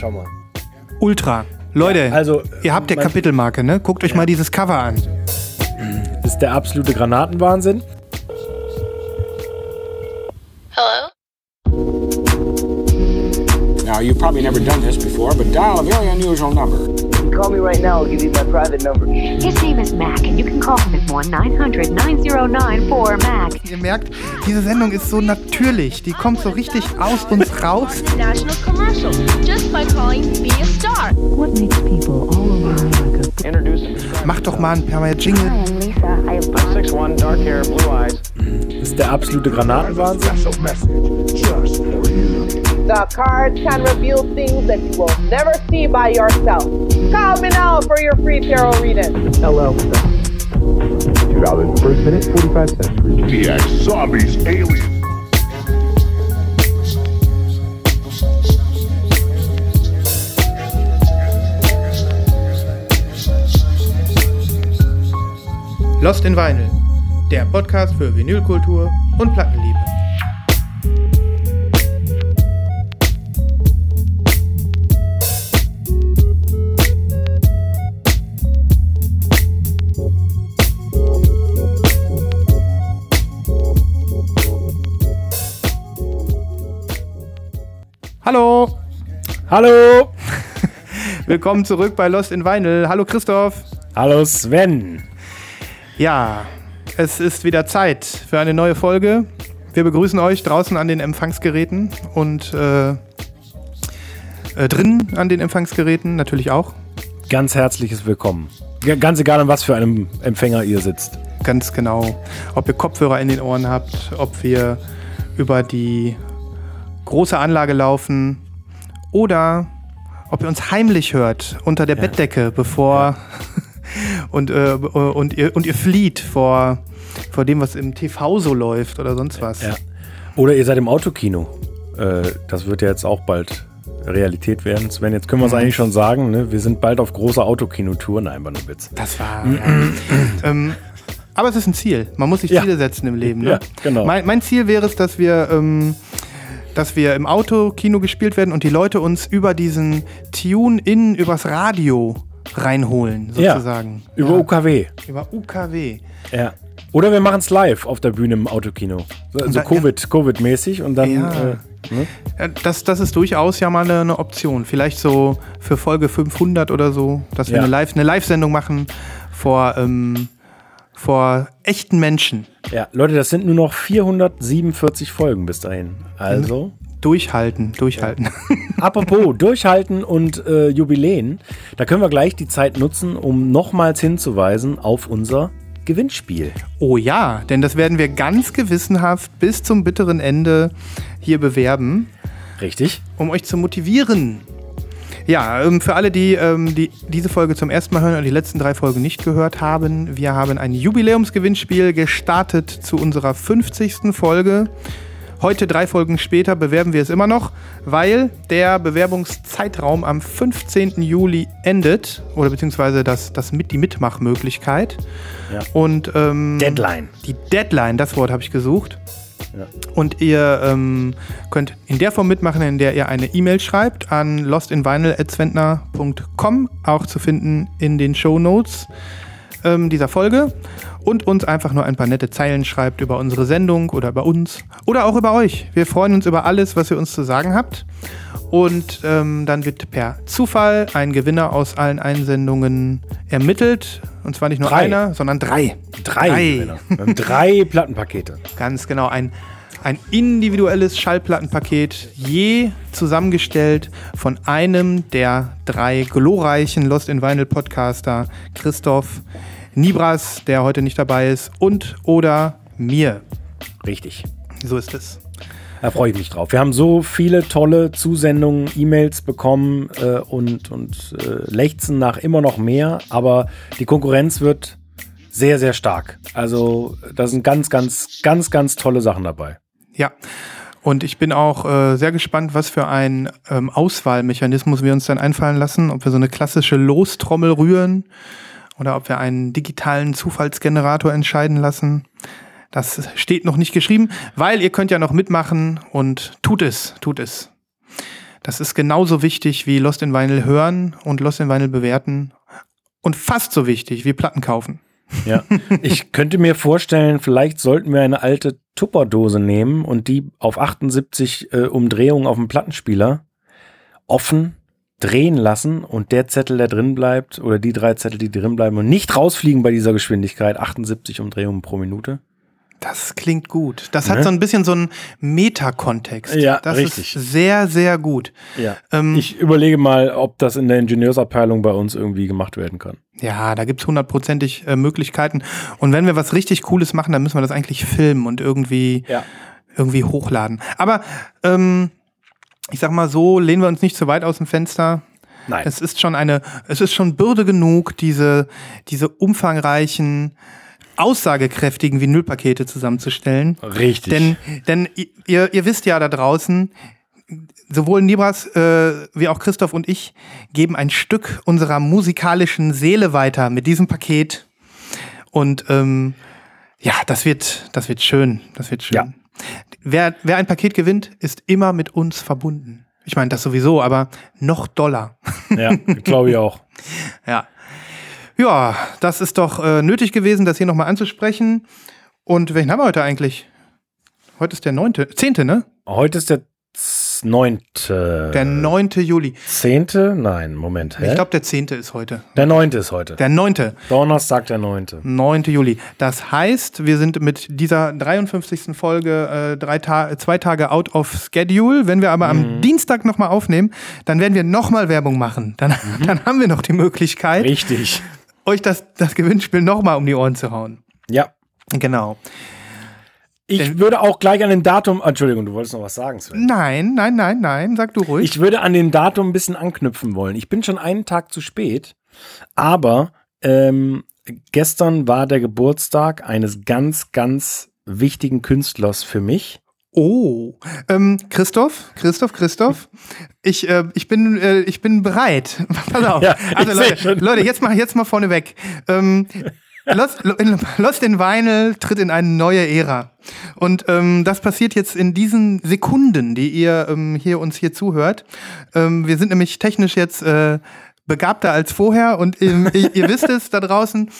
schau mal. Ultra. Leute, Ja, also, ihr habt der Kapitelmarke, ne? Guckt euch mal dieses Cover an. Das ist der absolute Granatenwahnsinn. Now, you've probably never done this before, but dial a very unusual number. You call me right now, I'll give you my private number. His name is Mac, and you can call him at 1 900 9094 Mac. Ihr merkt, diese Sendung ist so natürlich. Die kommt so richtig aus uns raus. National commercial just by calling Be a Star. What makes people all over America Introduce and describe Macht doch mal ein paar Mal Jingle. I'm Lisa. I have I'm 6'1", dark hair, blue eyes. Das ist der absolute Granatenwahnsinn. The cards can reveal things that you will never see by yourself. Call me now for your free tarot reading. LL. Two dollars first minute, forty-five cents. Maniacs, zombies, aliens. Lost in Vinyl. Der Podcast für Vinylkultur und Plattenliebe. Hallo! willkommen zurück bei Lost in Vinyl. Hallo Christoph. Hallo Sven. Ja, es ist wieder Zeit für eine neue Folge. Wir begrüßen euch draußen an den Empfangsgeräten und äh, äh, drin an den Empfangsgeräten natürlich auch. Ganz herzliches Willkommen. Ganz egal, an was für einem Empfänger ihr sitzt. Ganz genau. Ob ihr Kopfhörer in den Ohren habt, ob wir über die große Anlage laufen oder ob ihr uns heimlich hört unter der Bettdecke, bevor und, äh, und, ihr, und ihr flieht vor, vor dem, was im TV so läuft oder sonst was. Ja. Oder ihr seid im Autokino. Äh, das wird ja jetzt auch bald Realität werden. Sven, jetzt können wir es eigentlich schon sagen. Ne? Wir sind bald auf großer Autokinotour. Nein, war nur Witz. Das war. ja. ähm, aber es ist ein Ziel. Man muss sich Ja. Ziele setzen im Leben. Ne? Ja, genau. Mein, mein Ziel wäre es, dass wir, ähm, dass wir im Autokino gespielt werden und die Leute uns über diesen Tune-In übers Radio reinholen, sozusagen. Ja, über UKW. Über UKW. Ja. Oder wir machen es live auf der Bühne im Autokino. So, so da- Covid, Covid-mäßig und dann. Ja. Äh, ne? Ja, Das, das ist durchaus ja mal eine, eine Option. Vielleicht so für Folge 500 oder so, dass wir Ja. eine Live- eine Live-Sendung machen vor, ähm, vor echten Menschen. ja, Leute, das sind nur noch 447 Folgen bis dahin. Also. Durchhalten, durchhalten. Apropos Durchhalten und äh, Jubiläen, da können wir gleich die Zeit nutzen, um nochmals hinzuweisen auf unser Gewinnspiel. Oh ja, denn das werden wir ganz gewissenhaft bis zum bitteren Ende hier bewerben, Richtig? um euch zu motivieren. Ja, ähm, für alle, die, ähm, die diese Folge zum ersten Mal hören und die letzten drei Folgen nicht gehört haben, wir haben ein Jubiläumsgewinnspiel gestartet zu unserer 50. Folge. Heute, drei Folgen später, bewerben wir es immer noch, weil der Bewerbungszeitraum am 15. Juli endet, oder beziehungsweise das, das mit, die Mitmachmöglichkeit. Ja. Und ähm, Deadline. die Deadline, das Wort habe ich gesucht. Und ihr ähm, könnt in der Form mitmachen, in der ihr eine E-Mail schreibt an lostinvinyl.zwentner.com, auch zu finden in den Show Notes ähm, dieser Folge. Und uns einfach nur ein paar nette Zeilen schreibt über unsere Sendung oder über uns oder auch über euch. Wir freuen uns über alles, was ihr uns zu sagen habt. Und ähm, dann wird per Zufall ein Gewinner aus allen Einsendungen ermittelt. Und zwar nicht nur Drei. einer, sondern drei. Drei. Haben drei Plattenpakete. Ganz genau, ein, ein individuelles Schallplattenpaket, je zusammengestellt von einem der drei glorreichen Lost in Vinyl Podcaster, Christoph Nibras, der heute nicht dabei ist, und oder mir. Richtig. So ist es. Da freue ich mich drauf. Wir haben so viele tolle Zusendungen, E-Mails bekommen äh, und, und äh, lechzen nach immer noch mehr, aber die Konkurrenz wird sehr, sehr stark. Also da sind ganz, ganz, ganz, ganz tolle Sachen dabei. Ja. Und ich bin auch äh, sehr gespannt, was für ein ähm, Auswahlmechanismus wir uns dann einfallen lassen. Ob wir so eine klassische Lostrommel rühren oder ob wir einen digitalen Zufallsgenerator entscheiden lassen. Das steht noch nicht geschrieben, weil ihr könnt ja noch mitmachen und tut es, tut es. Das ist genauso wichtig wie Lost in Vinyl hören und Lost in Vinyl bewerten. Und fast so wichtig wie Platten kaufen. Ja. Ich könnte mir vorstellen, vielleicht sollten wir eine alte Tupperdose nehmen und die auf 78 äh, Umdrehungen auf dem Plattenspieler offen drehen lassen und der Zettel, der drin bleibt, oder die drei Zettel, die drin bleiben und nicht rausfliegen bei dieser Geschwindigkeit, 78 Umdrehungen pro Minute. Das klingt gut. Das hat Ne? so ein bisschen so einen Metakontext. Ja, das richtig. ist sehr, sehr gut. Ja. Ähm, ich überlege mal, ob das in der Ingenieursabteilung bei uns irgendwie gemacht werden kann. Ja, da gibt's hundertprozentig äh, Möglichkeiten. Und wenn wir was richtig Cooles machen, dann müssen wir das eigentlich filmen und irgendwie, Ja. irgendwie hochladen. Aber ähm, ich sag mal so, lehnen wir uns nicht zu weit aus dem Fenster. Nein. Es ist schon eine, es ist schon Bürde genug, diese, diese umfangreichen, aussagekräftigen Vinylpakete zusammenzustellen. Richtig. Denn, denn ihr, ihr wisst ja da draußen, sowohl Nibras äh, wie auch Christoph und ich geben ein Stück unserer musikalischen Seele weiter mit diesem Paket. Und ähm, ja, das wird, das wird schön. Das wird schön. Ja. Wer, wer ein Paket gewinnt, ist immer mit uns verbunden. Ich meine, das sowieso, aber noch doller. ja, glaube ich auch. Ja. Ja, das ist doch äh, nötig gewesen, das hier nochmal anzusprechen. Und welchen haben wir heute eigentlich? Heute ist der neunte, zehnte, ne? Heute ist der z- neunte. Der 9. Juli. zehnte? Nein, Moment. Hä? Ich glaube, der 10. ist heute. der neunte ist heute. Der 9. Donnerstag, der neunte. 9. Juli. Das heißt, wir sind mit dieser 53. Folge äh, drei Ta zwei Tage out of schedule. Wenn wir aber Mhm. am Dienstag nochmal aufnehmen, dann werden wir nochmal Werbung machen. Dann, Mhm. dann haben wir noch die Möglichkeit, Richtig. euch das, das Gewinnspiel nochmal um die Ohren zu hauen. Ja. Genau. Ich würde auch gleich an dem Datum, Entschuldigung, du wolltest noch was sagen, Sven. Nein, nein, nein, nein, sag du ruhig. Ich würde an dem Datum ein bisschen anknüpfen wollen. Ich bin schon einen Tag zu spät, aber ähm, gestern war der Geburtstag eines ganz, ganz wichtigen Künstlers für mich. Oh, ähm, Christoph, Christoph, Christoph, ich, äh, ich bin, äh, ich bin bereit. Pass auf. Ja, also Leute. Leute, jetzt mal, jetzt mal vorneweg. Ähm, Lost, Lost in Vinyl tritt in eine neue Ära. Und ähm, das passiert jetzt in diesen Sekunden, die ihr ähm, hier uns hier zuhört. Ähm, wir sind nämlich technisch jetzt äh, begabter als vorher und ähm, ihr, ihr wisst es da draußen.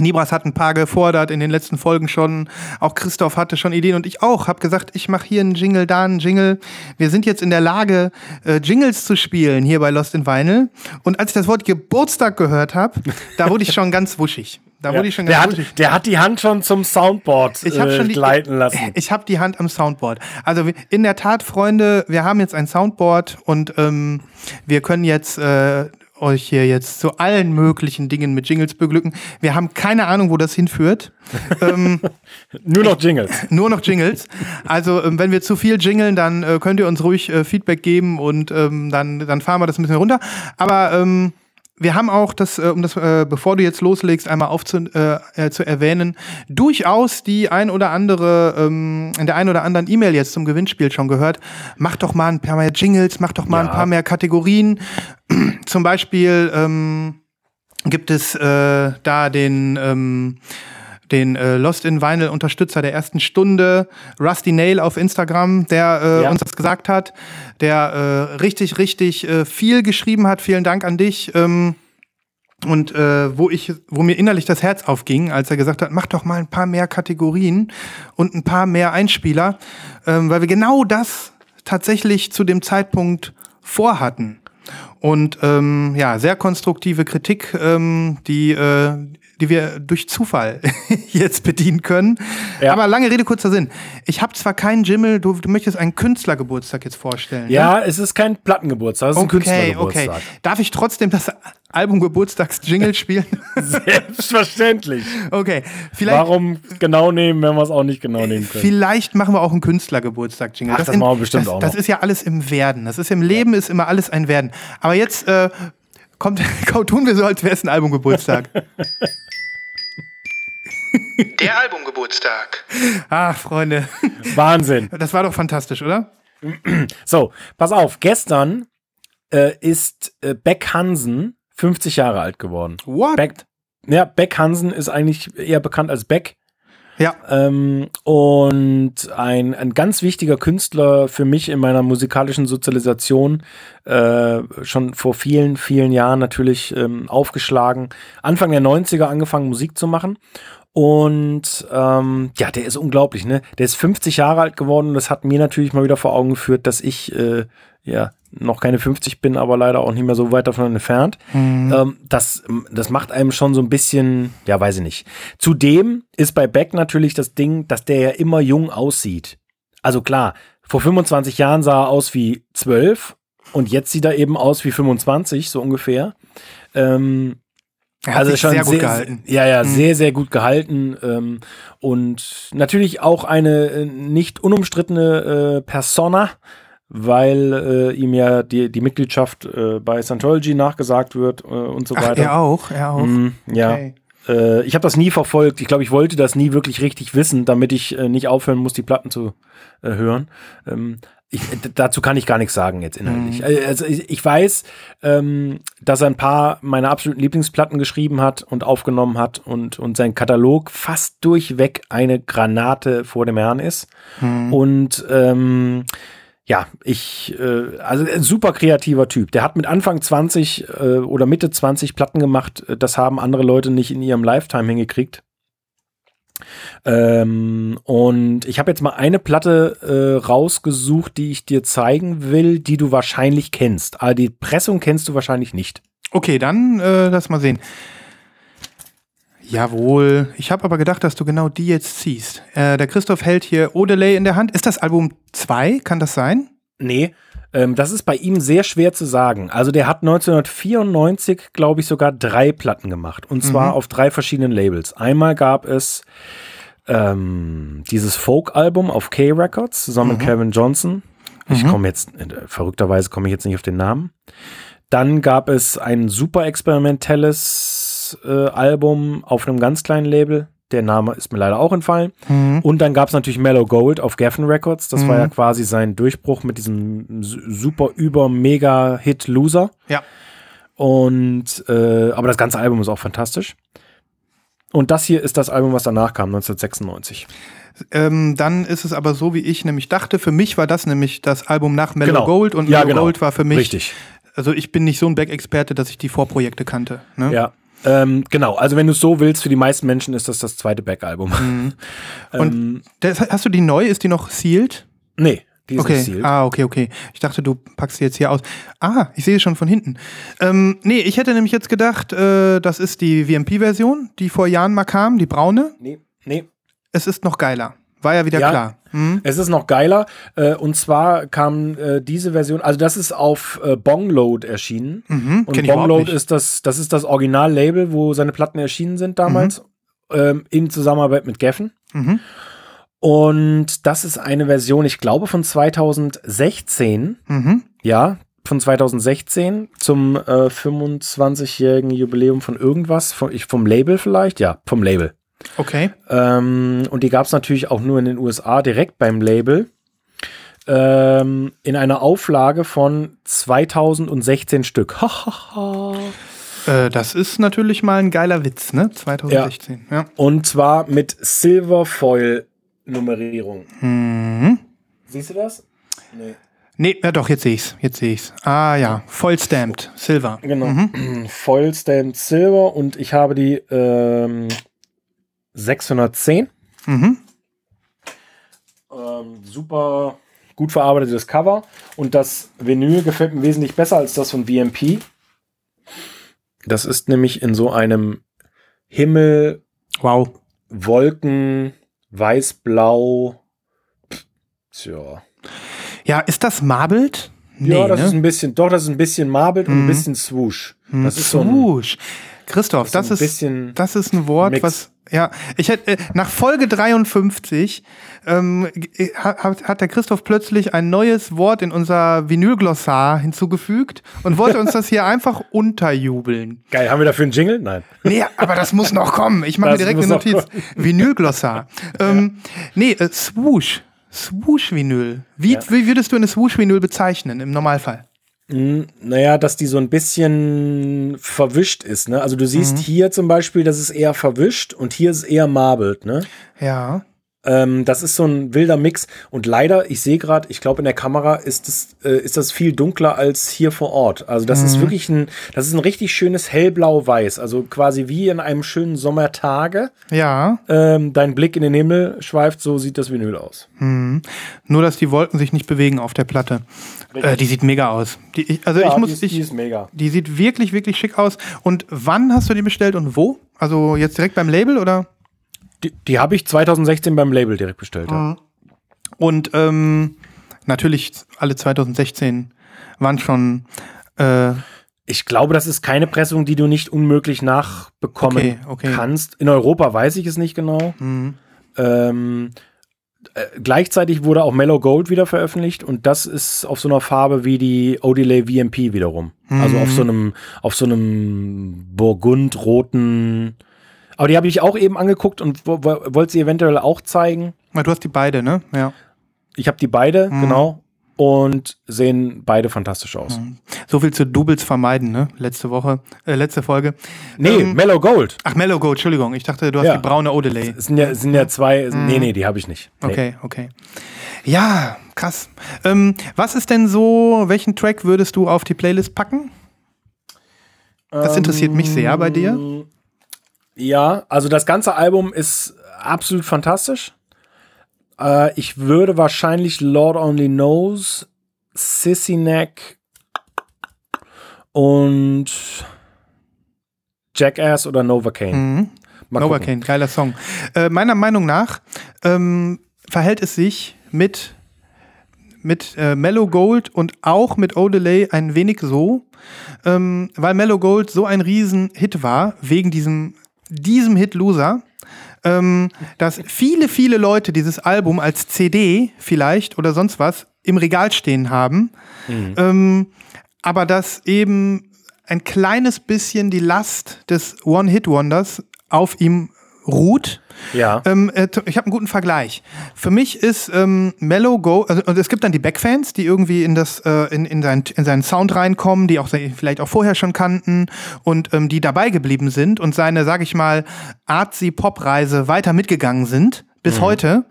Nibras hat ein paar gefordert in den letzten Folgen schon. Auch Christoph hatte schon Ideen und ich auch. Hab gesagt, ich mache hier einen Jingle, da einen Jingle. Wir sind jetzt in der Lage, äh, Jingles zu spielen hier bei Lost in Vinyl. Und als ich das Wort Geburtstag gehört habe, da wurde ich schon ganz wuschig. Da wurde ich schon der, hat, der hat die Hand schon zum Soundboard Ich habe äh, schon die, gleiten lassen. Ich habe die Hand am Soundboard. Also in der Tat, Freunde, wir haben jetzt ein Soundboard und ähm, wir können jetzt äh, euch hier jetzt zu allen möglichen Dingen mit Jingles beglücken. Wir haben keine Ahnung, wo das hinführt. Nur noch Jingles. Nur noch Jingles. Also ähm, wenn wir zu viel jingeln, dann äh, könnt ihr uns ruhig äh, Feedback geben und ähm, dann, dann fahren wir das ein bisschen runter. Aber ähm, wir haben auch das, äh, um das, äh, bevor du jetzt loslegst, einmal aufzu, äh, äh, zu erwähnen, durchaus die ein oder andere, ähm, in der ein oder anderen E-Mail jetzt zum Gewinnspiel schon gehört. Macht doch mal ein paar mehr Jingles, macht doch mal Ja. ein paar mehr Kategorien. Zum Beispiel ähm, gibt es äh, da den ähm, den äh, Lost in Vinyl Unterstützer der ersten Stunde, Rusty Nail auf Instagram, der äh, Ja. uns das gesagt hat, der äh, richtig, richtig äh, viel geschrieben hat. Vielen Dank an dich. Ähm, und äh, wo ich, wo mir innerlich das Herz aufging, als er gesagt hat, mach doch mal ein paar mehr Kategorien und ein paar mehr Einspieler, ähm, weil wir genau das tatsächlich zu dem Zeitpunkt vorhatten. Und ähm, ja, sehr konstruktive Kritik, ähm, die, äh, die wir durch Zufall jetzt bedienen können. Ja. Aber lange Rede, kurzer Sinn. Ich habe zwar keinen Jimmel, du, du möchtest einen Künstlergeburtstag jetzt vorstellen. ne? Ja, es ist kein Plattengeburtstag, es ist ein Okay, Künstlergeburtstag. okay. Darf ich trotzdem das Album Geburtstags-Jingle spielen? Selbstverständlich. okay. Vielleicht, Warum genau nehmen, wenn wir es auch nicht genau nehmen können? vielleicht machen wir auch einen Künstlergeburtstag-Jingle. Ach, das machen wir bestimmt das, auch Das noch. ist ja alles im Werden. Das ist im Leben ist immer alles ein Werden. Aber jetzt äh, kommt, tun wir so, als wäre es ein Albumgeburtstag. Der Albumgeburtstag. Ach, Freunde. Wahnsinn. Das war doch fantastisch, oder? So, pass auf. Gestern äh, ist äh, Beck Hansen 50 Jahre alt geworden. What? Beck, ja, Beck Hansen ist eigentlich eher bekannt als Beck. Ja. Ähm, und ein, ein ganz wichtiger Künstler für mich in meiner musikalischen Sozialisation, äh, schon vor vielen, vielen Jahren natürlich ähm, aufgeschlagen. Anfang der 90er angefangen Musik zu machen. Und ähm, ja, der ist unglaublich, ne? Der ist 50 Jahre alt geworden und das hat mir natürlich mal wieder vor Augen geführt, dass ich äh, ja noch keine 50 bin, aber leider auch nicht mehr so weit davon entfernt. Ähm, das, das macht einem schon so ein bisschen, ja, weiß ich nicht. Zudem ist bei Beck natürlich das Ding, dass der ja immer jung aussieht. Also klar, vor 25 Jahren sah er aus wie 12 und jetzt sieht er eben aus wie 25, so ungefähr. Ähm, Er hat sich sehr gut gehalten. Ja, ja, sehr, sehr gut gehalten. Ähm, und natürlich auch eine äh, nicht unumstrittene äh, Persona, weil äh, ihm ja die, die Mitgliedschaft äh, bei Scientology nachgesagt wird äh, und so Ach, weiter. er auch, er auch. Mm, ja. Okay. Äh, ich habe das nie verfolgt. Ich glaube, ich wollte das nie wirklich richtig wissen, damit ich nicht aufhören muss, die Platten zu hören. Ähm, ich, dazu kann ich gar nichts sagen jetzt inhaltlich. Äh, Also ich, ich weiß, ähm, dass er ein paar meiner absoluten Lieblingsplatten geschrieben hat und aufgenommen hat und, und sein Katalog fast durchweg eine Granate vor dem Herrn ist. Und ähm, ja, ich, äh, also ein super kreativer Typ. Der hat mit Anfang 20 äh, oder Mitte 20 Platten gemacht. Das haben andere Leute nicht in ihrem Lifetime hingekriegt. Ähm, und ich habe jetzt mal eine Platte äh, rausgesucht, die ich dir zeigen will, die du wahrscheinlich kennst. Aber die Pressung kennst du wahrscheinlich nicht. Okay, dann äh, lass mal sehen. Jawohl. Ich habe aber gedacht, dass du genau die jetzt ziehst. Äh, der Christoph hält hier Odelay in der Hand. Ist das Album 2? Kann das sein? Nee, ähm, das ist bei ihm sehr schwer zu sagen. Also der hat 1994, glaube ich, sogar drei Platten gemacht. Und zwar auf drei verschiedenen Labels. Einmal gab es ähm, dieses Folk-Album auf K-Records zusammen mit Kevin Johnson. Ich komme jetzt, äh, verrückterweise komme ich jetzt nicht auf den Namen. Dann gab es ein super experimentelles äh, Album auf einem ganz kleinen Label. Der Name ist mir leider auch entfallen. Und dann gab es natürlich Mellow Gold auf Geffen Records. Das war ja quasi sein Durchbruch mit diesem su- super über mega Hit Loser. Ja. Und äh, aber das ganze Album ist auch fantastisch. Und das hier ist das Album, was danach kam, 1996. Ähm, dann ist es aber so, wie ich nämlich dachte. Für mich war das nämlich das Album nach Mellow Genau. Gold und Ja, Mellow genau. Gold war für mich. Richtig. Also ich bin nicht so ein Back-Experte, dass ich die Vorprojekte kannte. Ne? Ja. Ähm, genau, also wenn du es so willst, für die meisten Menschen ist das das zweite Back-Album. Mhm. Ähm, Und das, hast du die neu? Ist die noch sealed? Nee, die ist Okay. nicht sealed. Ah, okay, okay. Ich dachte, du packst sie jetzt hier aus. Ah, ich sehe es schon von hinten. Ähm, nee, ich hätte nämlich jetzt gedacht, äh, das ist die VMP-Version, die vor Jahren mal kam, die braune. Nee, nee. Es ist noch geiler. War ja wieder Ja. klar. Hm? Es ist noch geiler. Äh, und zwar kam äh, diese Version, also das ist auf äh, Bongload erschienen. Mhm, Und Bongload ist das, das ist das Original-Label, wo seine Platten erschienen sind damals. Ähm, in Zusammenarbeit mit Geffen. Mhm. Und das ist eine Version, ich glaube, von 2016. Mhm. Ja, von 2016 zum äh, 25-jährigen Jubiläum von irgendwas. Vom, ich, vom Label vielleicht? Ja, vom Label. Okay. Ähm, und die gab es natürlich auch nur in den USA direkt beim Label. Ähm, in einer Auflage von 2016 Stück. Äh, das ist natürlich mal ein geiler Witz, ne? 2016. Ja. und zwar mit Silver Foil Nummerierung. Mhm. Siehst du das? Nee. Nee, ja doch, jetzt sehe ich's. Jetzt sehe ich's. Ah ja, voll stamped. Silver. Genau. Foil Stamped Silver und ich habe die ähm, 610. Mhm. Ähm, super gut verarbeitetes Cover und das Vinyl gefällt mir wesentlich besser als das von VMP. Das ist nämlich in so einem Himmel, Wow. Wolken, weiß-blau. Tja. Ja, ist das marbled? ja, das ne? ist ein bisschen, doch, das ist ein bisschen marbled und ein bisschen swoosh. Das ist so ein, Swoosh. Christoph, das das ist ein ist, bisschen das ist ein Wort, Mix. was, ja, ich hätte, äh, nach Folge 53 ähm, g- hat, hat der Christoph plötzlich ein neues Wort in unser Vinylglossar hinzugefügt und wollte uns das hier einfach unterjubeln. geil. Haben wir dafür einen Jingle? Nein. Nee, aber das muss noch kommen. Ich mache mir direkt eine Notiz. Vinylglossar. Ähm, nee, äh, Swoosh. Swoosh-Vinyl. Wie, Ja. wie würdest du eine Swoosh-Vinyl bezeichnen im Normalfall? Naja, dass die so ein bisschen verwischt ist. Ne? Also du siehst Mhm. hier zum Beispiel, das ist eher verwischt und hier ist es eher marbled. Ne? Ja. Ähm, das ist so ein wilder Mix. Und leider, ich sehe gerade, ich glaube in der Kamera ist das, äh, ist das viel dunkler als hier vor Ort. Also das Mhm. ist wirklich ein, das ist ein richtig schönes hellblau-weiß. Also quasi wie in einem schönen Sommertage. Ja. Ähm, dein Blick in den Himmel schweift, so sieht das Vinyl aus. Nur, dass die Wolken sich nicht bewegen auf der Platte. Äh, die sieht mega aus. Die, ich, also Ja, ich muss, die ist, ich, die ist mega. die sieht wirklich, wirklich schick aus. Und wann hast du die bestellt und wo? Also jetzt direkt beim Label oder? Die, die habe ich 2016 beim Label direkt bestellt. Ja. Und ähm, natürlich alle 2016 waren schon. Äh, Ich glaube, das ist keine Pressung, die du nicht unmöglich nachbekommen Okay, okay. kannst. In Europa weiß ich es nicht genau. Ähm, äh, gleichzeitig wurde auch Mellow Gold wieder veröffentlicht und das ist auf so einer Farbe wie die Odelay VMP wiederum. Also auf so einem, auf so einem burgundroten. Aber die habe ich auch eben angeguckt und wo- wo- wollte sie eventuell auch zeigen. du hast die beide, ne? Ja. Ich habe die beide, genau. Und sehen beide fantastisch aus. So viel zu Doubles vermeiden, ne? Letzte Woche, äh, letzte Folge. Nee, Ähm, Mellow Gold. Ach, Mellow Gold, Entschuldigung. Ich dachte, du hast Ja. die braune Odelay. Es sind ja, sind ja zwei. Nee, nee, die habe ich nicht. Nee. Okay, okay. Ja, krass. Ähm, was ist denn so, welchen Track würdest du auf die Playlist packen? Das interessiert mich sehr bei dir. Ja, also das ganze Album ist absolut fantastisch. Äh, ich würde wahrscheinlich Lord Only Knows, Sissy Neck und Jackass oder Novocaine. Mhm. Mal gucken. Novocaine, geiler Song. Äh, meiner Meinung nach ähm, verhält es sich mit, mit äh, Mellow Gold und auch mit Odelay ein wenig so, ähm, weil Mellow Gold so ein Riesen-Hit war, wegen diesem, diesem Hit Loser, ähm, dass viele, viele Leute dieses Album als CD vielleicht oder sonst was im Regal stehen haben. Ähm, aber dass eben ein kleines bisschen die Last des One-Hit-Wonders auf ihm ruht. Ja. Ähm, äh, ich habe einen guten Vergleich. Für mich ist ähm, Mellow Go, also und es gibt dann die Backfans, die irgendwie in das äh, in, in, seinen, in seinen Sound reinkommen, die auch vielleicht auch vorher schon kannten und ähm, die dabei geblieben sind und seine, sag ich mal, artsy Pop-Reise weiter mitgegangen sind bis heute.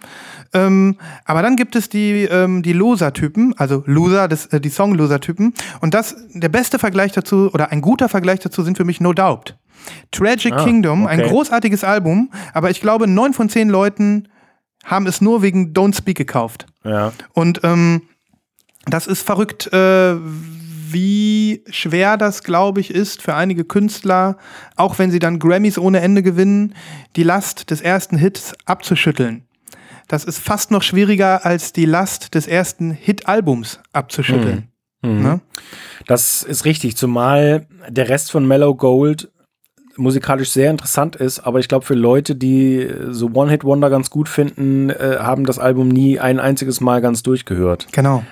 Ähm, aber dann gibt es die, ähm, die Loser-Typen, also Loser, das, äh, die Song-Loser-Typen. Und das, der beste Vergleich dazu oder ein guter Vergleich dazu sind für mich No Doubt. Tragic Ah, Kingdom, ein okay. großartiges Album, aber ich glaube, neun von zehn Leuten haben es nur wegen Don't Speak gekauft. Ja. Und ähm, das ist verrückt, äh, wie schwer das, glaube ich, ist für einige Künstler, auch wenn sie dann Grammys ohne Ende gewinnen, die Last des ersten Hits abzuschütteln. Das ist fast noch schwieriger als die Last des ersten Hit-Albums abzuschütteln. Ne? Das ist richtig, zumal der Rest von Mellow Gold musikalisch sehr interessant ist, aber ich glaube für Leute, die so One-Hit-Wonder ganz gut finden, äh, haben das Album nie ein einziges Mal ganz durchgehört. Genau.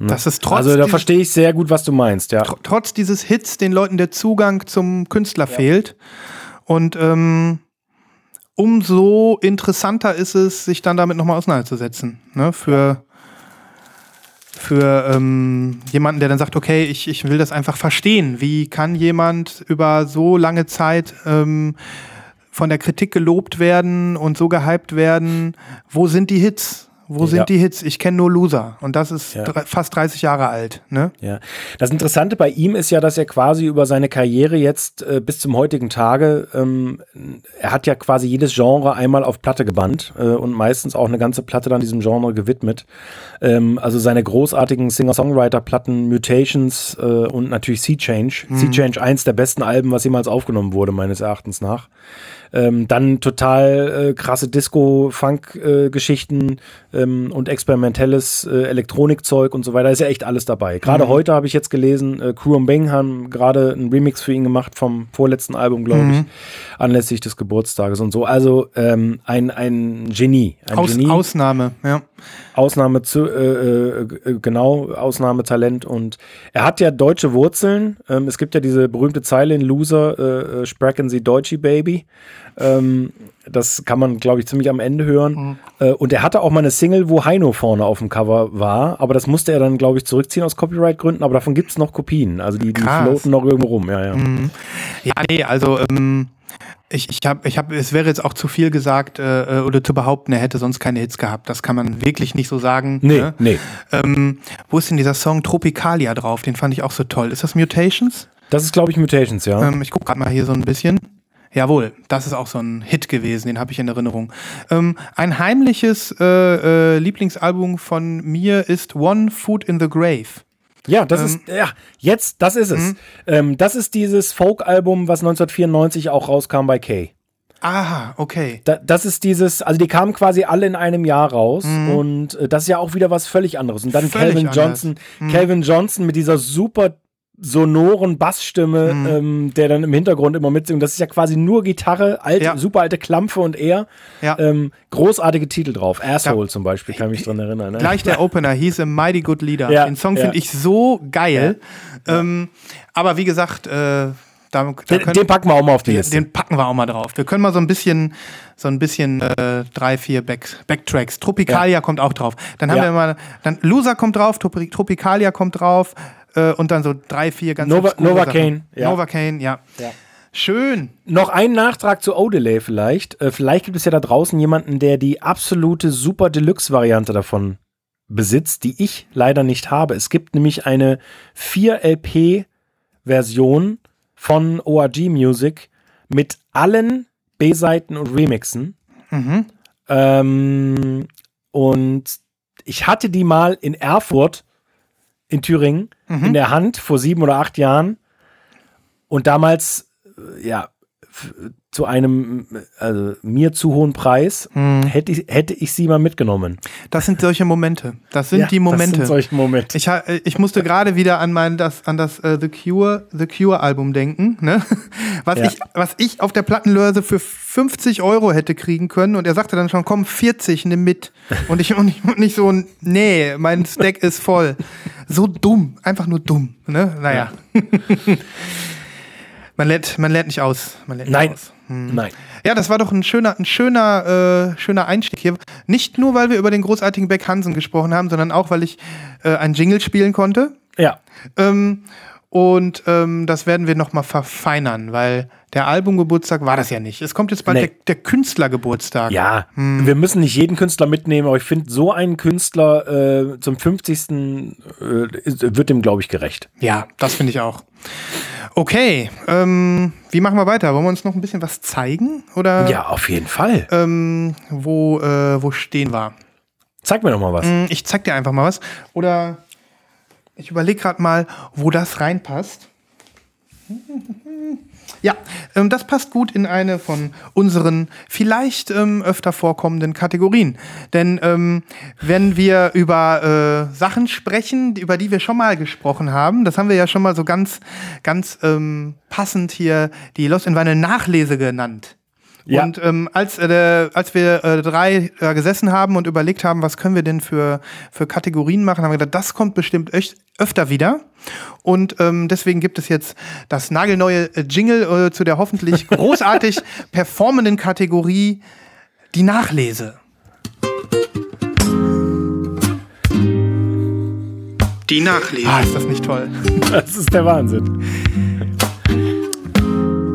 Das ist trotz, also da verstehe ich sehr gut, was du meinst, ja. tr trotz dieses Hits den Leuten der Zugang zum Künstler fehlt. Und ähm, umso interessanter ist es, sich dann damit nochmal auseinanderzusetzen. Ne? Für, für ähm, jemanden, der dann sagt, okay, ich, ich will das einfach verstehen. Wie kann jemand über so lange Zeit ähm, von der Kritik gelobt werden und so gehypt werden? Wo sind die Hits? Wo sind Ja. die Hits? Ich kenne nur Loser. Und das ist Ja. fast 30 Jahre alt. Ne? Ja. Das Interessante bei ihm ist ja, dass er quasi über seine Karriere jetzt äh, bis zum heutigen Tage, ähm, er hat ja quasi jedes Genre einmal auf Platte gebannt äh, und meistens auch eine ganze Platte dann diesem Genre gewidmet. Ähm, also seine großartigen Singer-Songwriter-Platten Mutations äh, und natürlich Sea Change. Sea Change, eins der besten Alben, was jemals aufgenommen wurde, meines Erachtens nach. Ähm, dann total äh, krasse Disco-Funk-Geschichten ähm, und experimentelles äh, Elektronikzeug und so weiter. Ist ja echt alles dabei. Gerade heute habe ich jetzt gelesen, äh, Crew und Bang haben gerade einen Remix für ihn gemacht vom vorletzten Album, glaube ich, anlässlich des Geburtstages und so. Also ähm, ein, ein Genie. Ein Aus, Genie. Ausnahme, ja. Ausnahme zu, äh, äh, genau, Ausnahmetalent und er hat ja deutsche Wurzeln. Ähm, es gibt ja diese berühmte Zeile in Loser, äh, äh, sprechen Sie Deutsche Baby. Ähm, das kann man, glaube ich, ziemlich am Ende hören. Äh, und er hatte auch mal eine Single, wo Heino vorne auf dem Cover war, aber das musste er dann, glaube ich, zurückziehen aus Copyright-Gründen, aber davon gibt es noch Kopien. Also die, die floaten noch irgendwo rum, ja, ja. Ja, nee, also ähm, ich, ich habe, ich hab, es wäre jetzt auch zu viel gesagt äh, oder zu behaupten, er hätte sonst keine Hits gehabt. Das kann man wirklich nicht so sagen. Nee, ne? nee. Ähm, wo ist denn dieser Song Tropicalia drauf? Den fand ich auch so toll. Ist das Mutations? Das ist, glaube ich, Mutations, ja. Ähm, ich gucke gerade mal hier so ein bisschen. Jawohl, das ist auch so ein Hit gewesen, den habe ich in Erinnerung. Ähm, ein heimliches äh, äh, Lieblingsalbum von mir ist One Foot in the Grave. Ja, das Ähm, ist, ja, jetzt, das ist es. Ähm, das ist dieses Folk-Album, was 1994 auch rauskam bei Kay. Aha, okay. Da, das ist dieses, also die kamen quasi alle in einem Jahr raus und äh, das ist ja auch wieder was völlig anderes. Und dann Mhm. Völlig Calvin anders. Mhm. Johnson, Calvin Johnson mit dieser super sonoren Bassstimme, Mhm. ähm, der dann im Hintergrund immer mitsingt. Das ist ja quasi nur Gitarre, alte, Ja. super alte Klampfe und er. Ja. Ähm, großartige Titel drauf. Asshole zum Beispiel, kann mich dran erinnern. Ne? Gleich der Opener hieß A Mighty Good Leader. Ja, Den Song ja. finde ich so geil. Ähm, aber wie gesagt, äh, da, da Den, können, den packen wir auch mal auf die den, Liste. den packen wir auch mal drauf. Wir können mal so ein bisschen, so ein bisschen äh, drei, vier Back, Backtracks. Tropicalia kommt auch drauf. Dann haben Ja. wir mal, dann Loser kommt drauf, Tropi- Tropicalia kommt drauf äh, und dann so drei, vier ganz Nova- Nova. Kane, ja. Nova Kane, ja. Ja. Schön. Noch ein Nachtrag zu Odelay vielleicht. Äh, vielleicht gibt es ja da draußen jemanden, der die absolute Super Deluxe-Variante davon besitzt, die ich leider nicht habe. Es gibt nämlich eine 4LP-Version von ORG Music mit allen B-Seiten und Remixen. Ähm, und ich hatte die mal in Erfurt in Thüringen in der Hand vor sieben oder acht Jahren. Und damals, äh, ja, zu einem also mir zu hohen Preis hätte, ich, hätte ich sie mal mitgenommen. Das sind solche Momente. Das sind Ja, die Momente. Das sind solche Momente. Ich, äh, ich musste gerade wieder an mein das an das äh, The Cure The Cure Album denken, ne? Was Ja. ich was ich auf der Plattenlörse für 50 Euro hätte kriegen können und er sagte dann schon, komm 40, nimm mit und ich und ich und nicht so nee, mein Stack ist voll. So dumm, einfach nur dumm, ne? Naja. man lernt man lernt nicht aus, man lernt Nein. nicht aus. Nein. Ja, das war doch ein schöner, ein schöner, äh, schöner Einstieg hier. Nicht nur, weil wir über den großartigen Beck Hansen gesprochen haben, sondern auch, weil ich äh, ein Jingle spielen konnte. Ja. Ähm, und ähm, das werden wir noch mal verfeinern, weil der Albumgeburtstag war das ja nicht. Es kommt jetzt bald Nee. der, der Künstlergeburtstag. Ja, wir müssen nicht jeden Künstler mitnehmen, aber ich finde, so einen Künstler äh, zum 50. Äh, wird dem, glaube ich, gerecht. Ja, das finde ich auch. Okay, ähm, wie machen wir weiter? Wollen wir uns noch ein bisschen was zeigen? Oder Ja, auf jeden Fall. ähm, wo, äh, wo stehen wir? Zeig mir doch mal was. Hm, Ich zeig dir einfach mal was. Oder ich überlege gerade mal, wo das reinpasst. Ja, ähm, das passt gut in eine von unseren vielleicht ähm, öfter vorkommenden Kategorien. Denn ähm, wenn wir über äh, Sachen sprechen, über die wir schon mal gesprochen haben, das haben wir ja schon mal so ganz, ganz ähm, passend hier die Lost in Vinyl Nachlese genannt. Ja. Und ähm, als, äh, als wir äh, drei äh, gesessen haben und überlegt haben, was können wir denn für, für Kategorien machen, haben wir gedacht, das kommt bestimmt echt öfter wieder. Und ähm, deswegen gibt es jetzt das nagelneue äh, Jingle äh, zu der hoffentlich großartig performenden Kategorie die Nachlese. Die Nachlese. Ah, ist das nicht toll. Das ist der Wahnsinn.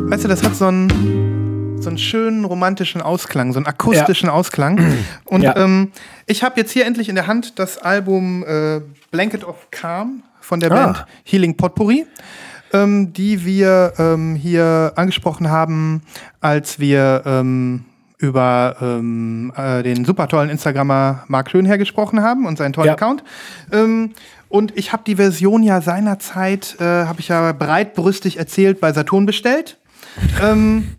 Weißt du, das hat so einen, so einen schönen romantischen Ausklang, so einen akustischen Ausklang. Und Ja. ähm, ich habe jetzt hier endlich in der Hand das Album äh, Blanket of Calm von der Ah. Band Healing Potpourri, ähm, die wir ähm, hier angesprochen haben, als wir ähm, über ähm, äh, den super tollen Instagrammer Marc Schönherr gesprochen haben und seinen tollen Ja. Account. Ähm, und ich habe die Version ja seinerzeit, äh, habe ich ja breitbrüstig erzählt, bei Saturn bestellt. ähm,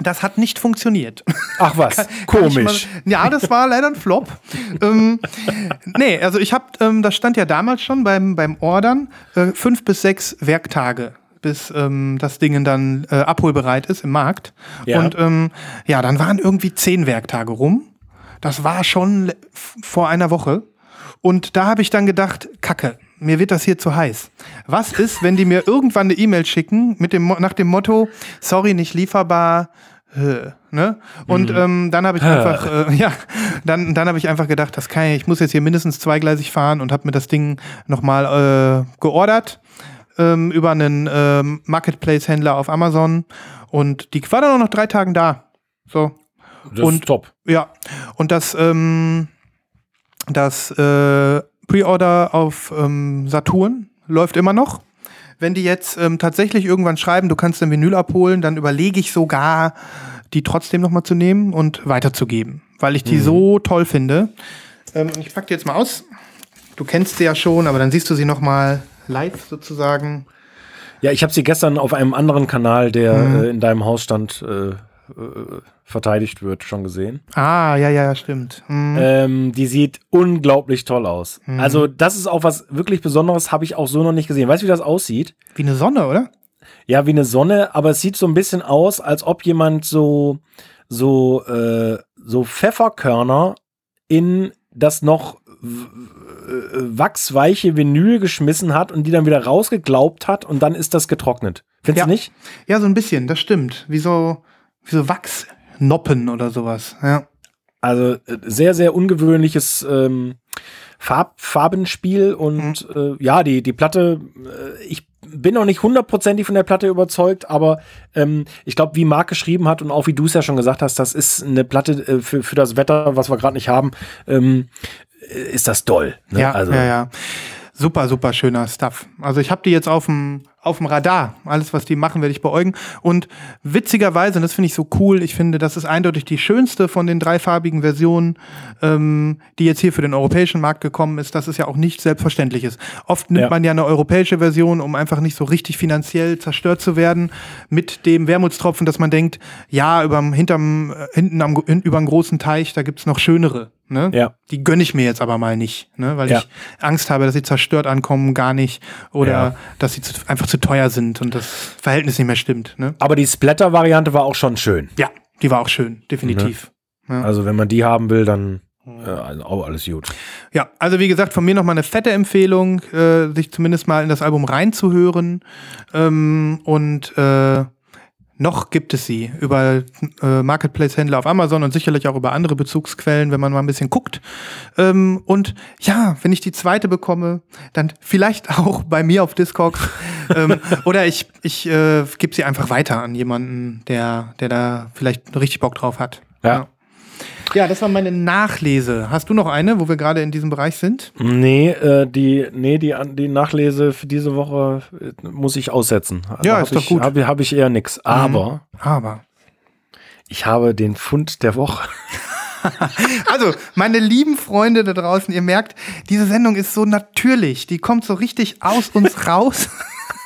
das hat nicht funktioniert. Ach was, Kann mal- komisch. Ja, das war leider ein Flop. ähm, nee, also ich habe, ähm, das stand ja damals schon beim, beim Ordern, äh, fünf bis sechs Werktage, bis ähm, das Ding dann äh, abholbereit ist im Markt. Ja. Und ähm, ja, dann waren irgendwie zehn Werktage rum. das war schon vor einer Woche. Und da habe ich dann gedacht, Kacke, mir wird das hier zu heiß. Was ist, wenn die mir irgendwann eine E-Mail schicken mit dem, nach dem Motto, sorry, nicht lieferbar, äh, ne? Und ähm, dann habe ich einfach, äh, ja, dann, dann habe ich einfach gedacht, das kann ich, ich muss jetzt hier mindestens zweigleisig fahren und habe mir das Ding nochmal äh, geordert ähm, über einen ähm, Marketplace-Händler auf Amazon und die war dann auch noch drei Tagen da. So, Das Und- ist top. ja, und das, ähm, das äh, Pre-Order auf ähm, Saturn läuft immer noch. Wenn die jetzt ähm, tatsächlich irgendwann schreiben, du kannst den Vinyl abholen, dann überlege ich sogar, die trotzdem nochmal zu nehmen und weiterzugeben, weil ich die so toll finde. Ähm, ich pack die jetzt mal aus. Du kennst sie ja schon, aber dann siehst du sie nochmal live sozusagen. Ja, ich habe sie gestern auf einem anderen Kanal, der Mhm. äh, in deinem Haus stand, äh, äh, verteidigt wird, schon gesehen. Ah, ja, ja, ja, stimmt. Hm. Ähm, die sieht unglaublich toll aus. Also, das ist auch was wirklich Besonderes, habe ich auch so noch nicht gesehen. Weißt du, wie das aussieht? Wie eine Sonne, oder? Ja, wie eine Sonne, aber es sieht so ein bisschen aus, als ob jemand so, so, äh, so Pfefferkörner in das noch wachsweiche Vinyl geschmissen hat und die dann wieder rausgeglaubt hat und dann ist das getrocknet. Findest Ja. du nicht? Ja, so ein bisschen, das stimmt. Wie so, wie so Wachsnoppen oder sowas. Ja. Also äh, sehr, sehr ungewöhnliches ähm, Farb, Farbenspiel und Mhm. äh, ja, die, die Platte, äh, ich bin noch nicht hundertprozentig von der Platte überzeugt, aber ähm, ich glaube, wie Marc geschrieben hat und auch wie du es ja schon gesagt hast, das ist eine Platte äh, für, für das Wetter, was wir gerade nicht haben, ähm, äh, ist das doll. Ne? Ja, also, ja, ja. Super, super schöner Stuff. Also ich habe die jetzt auf dem auf dem Radar. Alles, was die machen, werde ich beäugen. Und witzigerweise, und das finde ich so cool, ich finde, das ist eindeutig die schönste von den dreifarbigen Versionen, ähm, die jetzt hier für den europäischen Markt gekommen ist, dass es ja auch nicht selbstverständlich ist. Oft nimmt Ja. man ja eine europäische Version, um einfach nicht so richtig finanziell zerstört zu werden, mit dem Wermutstropfen, dass man denkt, ja, überm, hinterm, äh, hinten am, hin, über einen großen Teich, da gibt's noch schönere. Ne? Ja. Die gönne ich mir jetzt aber mal nicht, ne? weil Ja. ich Angst habe, dass sie zerstört ankommen, gar nicht. Oder dass sie einfach zu teuer sind und das Verhältnis nicht mehr stimmt. Ne? Aber die Splatter-Variante war auch schon schön. Ja, die war auch schön, definitiv. Also wenn man die haben will, dann äh, also auch alles gut. Ja, also wie gesagt, von mir nochmal eine fette Empfehlung, äh, sich zumindest mal in das Album reinzuhören. Ähm, und äh, noch gibt es sie über äh, Marketplace-Händler auf Amazon und sicherlich auch über andere Bezugsquellen, wenn man mal ein bisschen guckt. Ähm, und ja, wenn ich die zweite bekomme, dann vielleicht auch bei mir auf Discogs. ähm, oder ich, ich äh, gebe sie einfach weiter an jemanden, der, der da vielleicht richtig Bock drauf hat. Ja. Ja, das war meine Nachlese. Hast du noch eine, wo wir gerade in diesem Bereich sind? Nee, äh, die, nee die, die Nachlese für diese Woche äh, muss ich aussetzen. Ja, hab ist doch ich, gut. Mhm. Habe hab ich eher nix. Aber Aber. ich habe den Fund der Woche. Also, meine lieben Freunde da draußen, ihr merkt, diese Sendung ist so natürlich. Die kommt so richtig aus uns raus.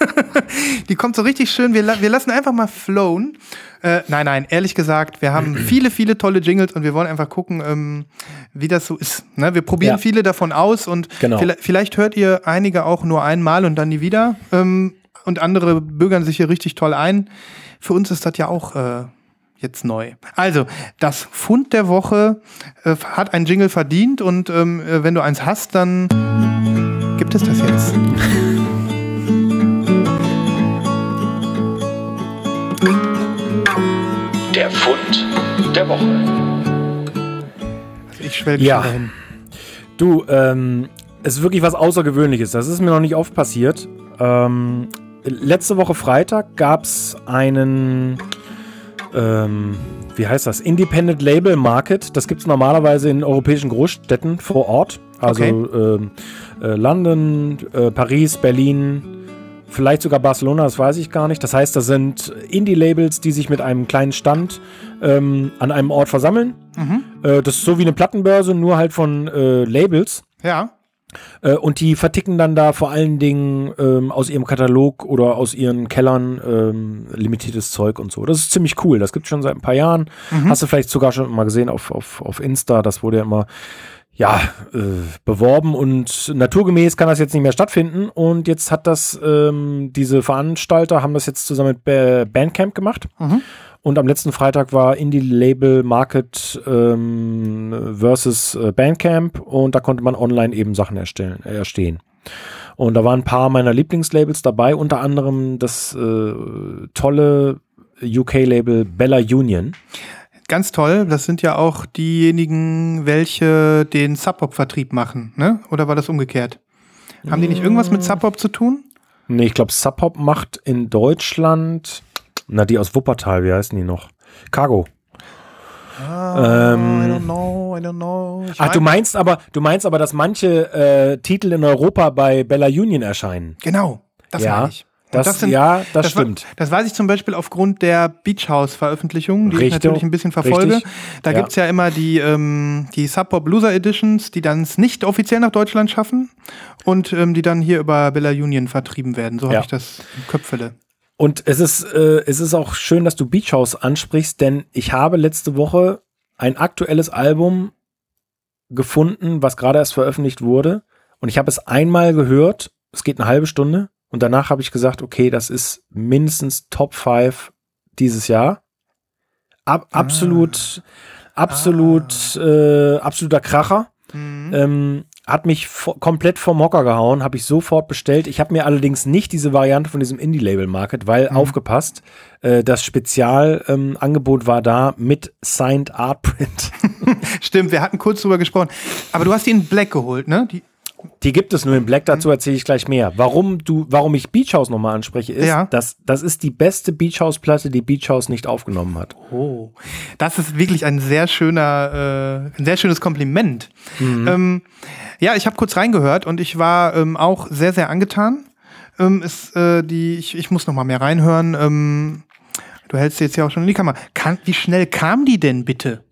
Die kommt so richtig schön. Wir, wir lassen einfach mal flown. Äh, nein, nein, ehrlich gesagt, wir haben viele, viele tolle Jingles und wir wollen einfach gucken, ähm, wie das so ist. Ne? Wir probieren Ja. viele davon aus und Genau. vielleicht, vielleicht hört ihr einige auch nur einmal und dann nie wieder. Ähm, und andere bürgern sich hier richtig toll ein. Für uns ist das ja auch äh, jetzt neu. Also, das Fund der Woche äh, hat ein Jingle verdient und ähm, äh, wenn du eins hast, dann gibt es das jetzt. Fund der Woche. Also ich schwelge Ja. schon dahin. Du, ähm, es ist wirklich was Außergewöhnliches. Das ist mir noch nicht oft passiert. Ähm, letzte Woche Freitag gab es einen, ähm, wie heißt das? Independent Label Market. Das gibt es normalerweise in europäischen Großstädten vor Ort. Also ähm, äh, London, äh, Paris, Berlin, vielleicht sogar Barcelona, das weiß ich gar nicht. Das heißt, das sind Indie-Labels, die sich mit einem kleinen Stand ähm, an einem Ort versammeln. Äh, das ist so wie eine Plattenbörse, nur halt von äh, Labels. Ja. Äh, und die verticken dann da vor allen Dingen ähm, aus ihrem Katalog oder aus ihren Kellern ähm, limitiertes Zeug und so. Das ist ziemlich cool. Das gibt schon seit ein paar Jahren. Hast du vielleicht sogar schon mal gesehen auf, auf, auf Insta. Das wurde ja immer ja, äh, beworben und naturgemäß kann das jetzt nicht mehr stattfinden. Und jetzt hat das, ähm, diese Veranstalter haben das jetzt zusammen mit Ba- Bandcamp gemacht. Und am letzten Freitag war Indie Label Market ähm, versus äh, Bandcamp und da konnte man online eben Sachen erstellen, äh, erstehen. Und da waren ein paar meiner Lieblingslabels dabei, unter anderem das äh, tolle UK-Label Bella Union. Ganz toll, das sind ja auch diejenigen, welche den Sub-Pop-Vertrieb machen, ne? Oder war das umgekehrt? Haben die nicht irgendwas mit Sub-Pop zu tun? Nee, ich glaube, Sub Pop macht in Deutschland, na, die aus Wuppertal, wie heißen die noch? Cargo. I don't know, I don't know. Ich Ach, du mein- meinst aber, du meinst aber, dass manche äh, Titel in Europa bei Bella Union erscheinen. Genau, das Ja, meine ich. Und das- ja, das wa- stimmt. das weiß ich zum Beispiel aufgrund der Beach House-Veröffentlichung, die ich Richtig, natürlich ein bisschen verfolge. richtig. Da Ja. gibt's ja immer die, ähm, die Sub Pop Loser Editions, die dann es nicht offiziell nach Deutschland schaffen und ähm, die dann hier über Bella Union vertrieben werden. So habe Ja. ich das im Köpfele. Und es ist, äh, es ist auch schön, dass du Beach House ansprichst, denn ich habe letzte Woche ein aktuelles Album gefunden, was gerade erst veröffentlicht wurde. Und ich habe es einmal gehört. Es geht eine halbe Stunde. Und danach habe ich gesagt, okay, das ist mindestens Top 5 dieses Jahr. Ab, Absolut, absolut, äh, absoluter Kracher. Ähm, hat mich komplett vom Hocker gehauen, habe ich sofort bestellt. Ich habe mir allerdings nicht diese Variante von diesem Indie-Label-Market, weil aufgepasst, äh, das Spezialangebot ähm, war da mit Signed Art Print. Stimmt, wir hatten kurz drüber gesprochen. Aber du hast die in Black geholt, ne? Die, Die gibt es nur in Black, dazu erzähle ich gleich mehr. Warum du, warum ich Beach House nochmal anspreche, ist, Ja. dass das ist die beste Beach House-Platte, die Beach House nicht aufgenommen hat. Oh, das ist wirklich ein sehr schöner, äh, ein sehr schönes Kompliment. Ähm, ja, ich habe kurz reingehört und ich war ähm, auch sehr, sehr angetan. Ähm, ist, äh, die, ich, ich muss noch mal mehr reinhören. Ähm, du hältst jetzt ja auch schon in die Kamera. Kann, wie schnell kam die denn bitte?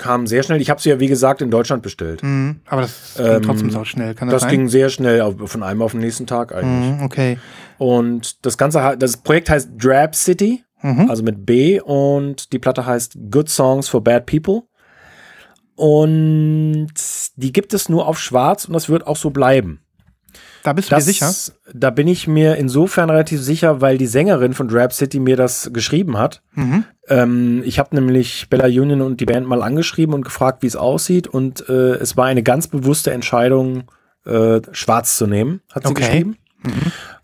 Kam sehr schnell. Ich habe sie ja, wie gesagt, in Deutschland bestellt. Mhm, aber das ging Ähm, trotzdem sau schnell. Kann das, Das sein? ging sehr schnell, auf- von einem auf den nächsten Tag eigentlich. Mhm, okay. Und das Ganze, das Projekt heißt Drab City, Mhm. also mit B, und die Platte heißt Good Songs for Bad People. Und die gibt es nur auf Schwarz und das wird auch so bleiben. Da bist du Das, dir sicher? Da bin ich mir insofern relativ sicher, weil die Sängerin von Drab City mir das geschrieben hat. Mhm. Ähm, ich habe nämlich Bella Union und die Band mal angeschrieben und gefragt, wie es aussieht. Und äh, es war eine ganz bewusste Entscheidung, äh, schwarz zu nehmen, hat sie Okay. geschrieben.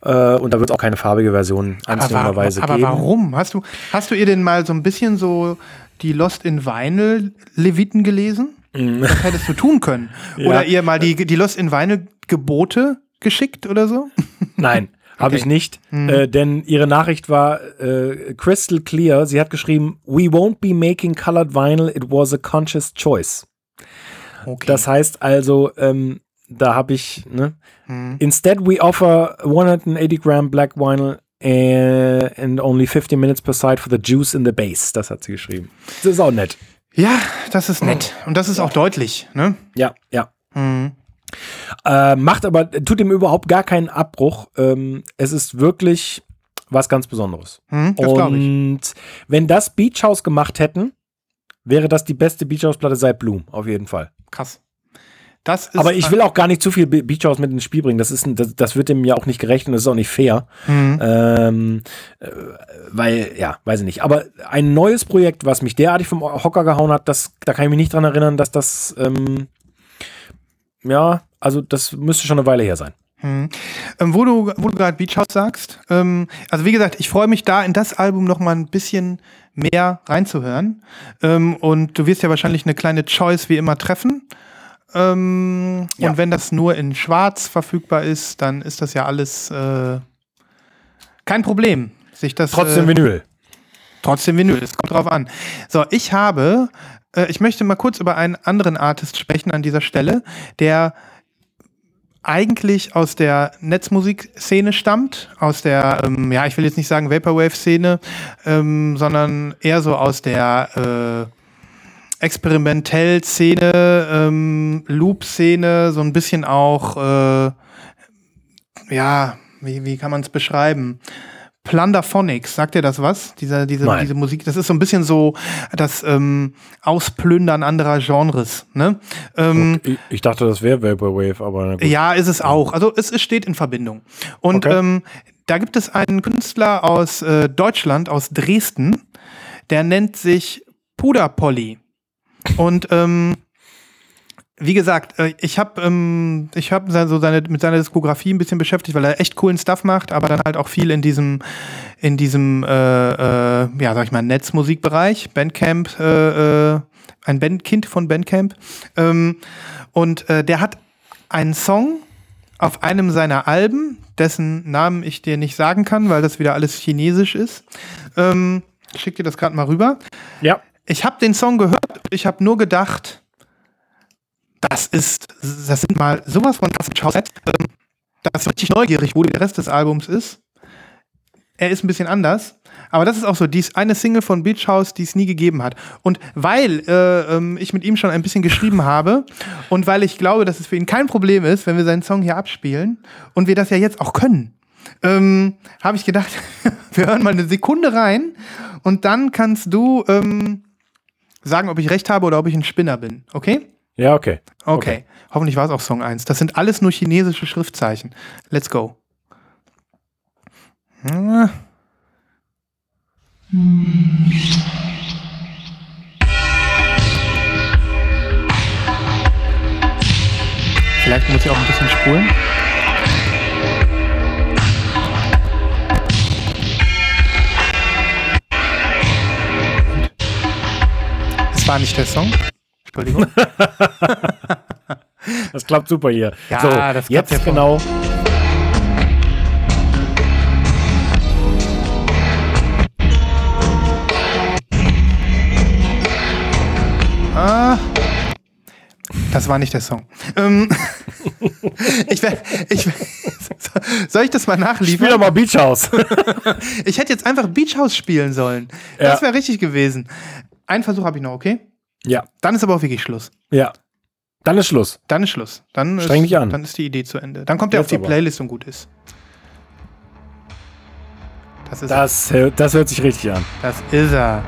Äh, und da wird es auch keine farbige Version Aber, wa anzunehmen aber geben. warum? Hast du, hast du ihr denn mal so ein bisschen so die Lost in Vinyl Leviten gelesen? Das hättest du tun können. Mhm. Ja. Oder ihr mal die, die Lost in Vinyl Gebote geschickt oder so? Nein, habe Okay. ich nicht. Hm. Äh, denn ihre Nachricht war äh, crystal clear. Sie hat geschrieben, we won't be making colored vinyl, it was a conscious choice. Okay. Das heißt also, ähm, da habe ich, ne? Hm. Instead we offer 180 Gramm Black Vinyl äh, and only 50 minutes per side for the juice in the base. Das hat sie geschrieben. Das ist auch nett. ja, das ist nett. Und das ist auch deutlich. Ne? Ja, ja. Hm. Äh, macht aber, tut ihm überhaupt gar keinen Abbruch. Ähm, es ist wirklich was ganz Besonderes. Hm. Und wenn das Beach House gemacht hätten, wäre das die beste Beach House Platte seit Bloom, auf jeden Fall. Krass. Aber ich will auch gar nicht zu viel Be- Beach House mit ins Spiel bringen. Das, ist, ein- das, das wird dem ja auch nicht gerecht und das ist auch nicht fair. Hm. Ähm, äh, weil, ja, weiß ich nicht. Aber ein neues Projekt, was mich derartig vom Hocker gehauen hat, das, da kann ich mich nicht dran erinnern, dass das, ähm, ja, also das müsste schon eine Weile her sein. Hm. Ähm, wo du, wo du gerade Beach House sagst, ähm, also wie gesagt, ich freue mich da in das Album noch mal ein bisschen mehr reinzuhören. Ähm, und du wirst ja wahrscheinlich eine kleine Choice wie immer treffen. Ähm, Ja. Und wenn das nur in Schwarz verfügbar ist, dann ist das ja alles äh, kein Problem. Sich das, Trotzdem äh, Vinyl. Trotzdem Vinyl, es kommt drauf an. So, ich habe, äh, ich möchte mal kurz über einen anderen Artist sprechen an dieser Stelle, der eigentlich aus der Netzmusikszene stammt, aus der, ähm, ja, ich will jetzt nicht sagen Vaporwave-Szene, ähm, sondern eher so aus der äh, Experimentell-Szene, ähm, Loop-Szene, so ein bisschen auch, äh, ja, wie, wie kann man es beschreiben? Plunderphonics, sagt ihr das was? Diese, diese, Nein. diese Musik, das ist so ein bisschen so das ähm, Ausplündern anderer Genres. Ne? Ähm, Ich, ich dachte, das wäre Vaporwave, aber ja, ist es auch. Also es, es steht in Verbindung. Und Okay. ähm, da gibt es einen Künstler aus äh, Deutschland, aus Dresden, der nennt sich Puder Polly. Und ähm, wie gesagt, äh, ich habe ähm, ich hab so seine, mit seiner Diskografie ein bisschen beschäftigt, weil er echt coolen Stuff macht, aber dann halt auch viel in diesem, in diesem, äh, äh, ja, sag ich mal, Netzmusikbereich, Bandcamp, äh, äh, ein Bandkind von Bandcamp. Ähm, und äh, der hat einen Song auf einem seiner Alben, dessen Namen ich dir nicht sagen kann, weil das wieder alles chinesisch ist. Ähm, ich schick dir das gerade mal rüber. Ja. Ich habe den Song gehört, ich habe nur gedacht, das ist, das sind mal sowas von krassen Schausets. Ähm, das ist richtig neugierig, wo der Rest des Albums ist. Er ist ein bisschen anders, aber das ist auch so, dies eine Single von Beach House, die es nie gegeben hat. Und weil äh, ähm, ich mit ihm schon ein bisschen geschrieben habe und weil ich glaube, dass es für ihn kein Problem ist, wenn wir seinen Song hier abspielen und wir das ja jetzt auch können, ähm, habe ich gedacht, wir hören mal eine Sekunde rein und dann kannst du ähm, sagen, ob ich recht habe oder ob ich ein Spinner bin. Okay? Ja, okay. Okay. Hoffentlich war es auch Song 1. Das sind alles nur chinesische Schriftzeichen. Let's go. Hm. Vielleicht muss ich auch ein bisschen spulen. Es war nicht der Song. Entschuldigung. Das klappt super hier. Ja, so, das jetzt hervor- genau. Ah. Das war nicht der Song. Ähm, ich ich soll ich das mal Spiel doch nachliefern? mal Beach House. Ich hätte jetzt einfach Beach House spielen sollen. Ja. Das wäre richtig gewesen. Einen Versuch habe ich noch, okay? Ja, Dann ist aber auch wirklich Schluss. ja. Dann ist Schluss. Dann ist Schluss. Dann Streng ist, dich an. Dann ist die Idee zu Ende. Dann kommt er auf die aber. Playlist und gut ist. Das ist Das, hör- das hört sich richtig an. Das ist er.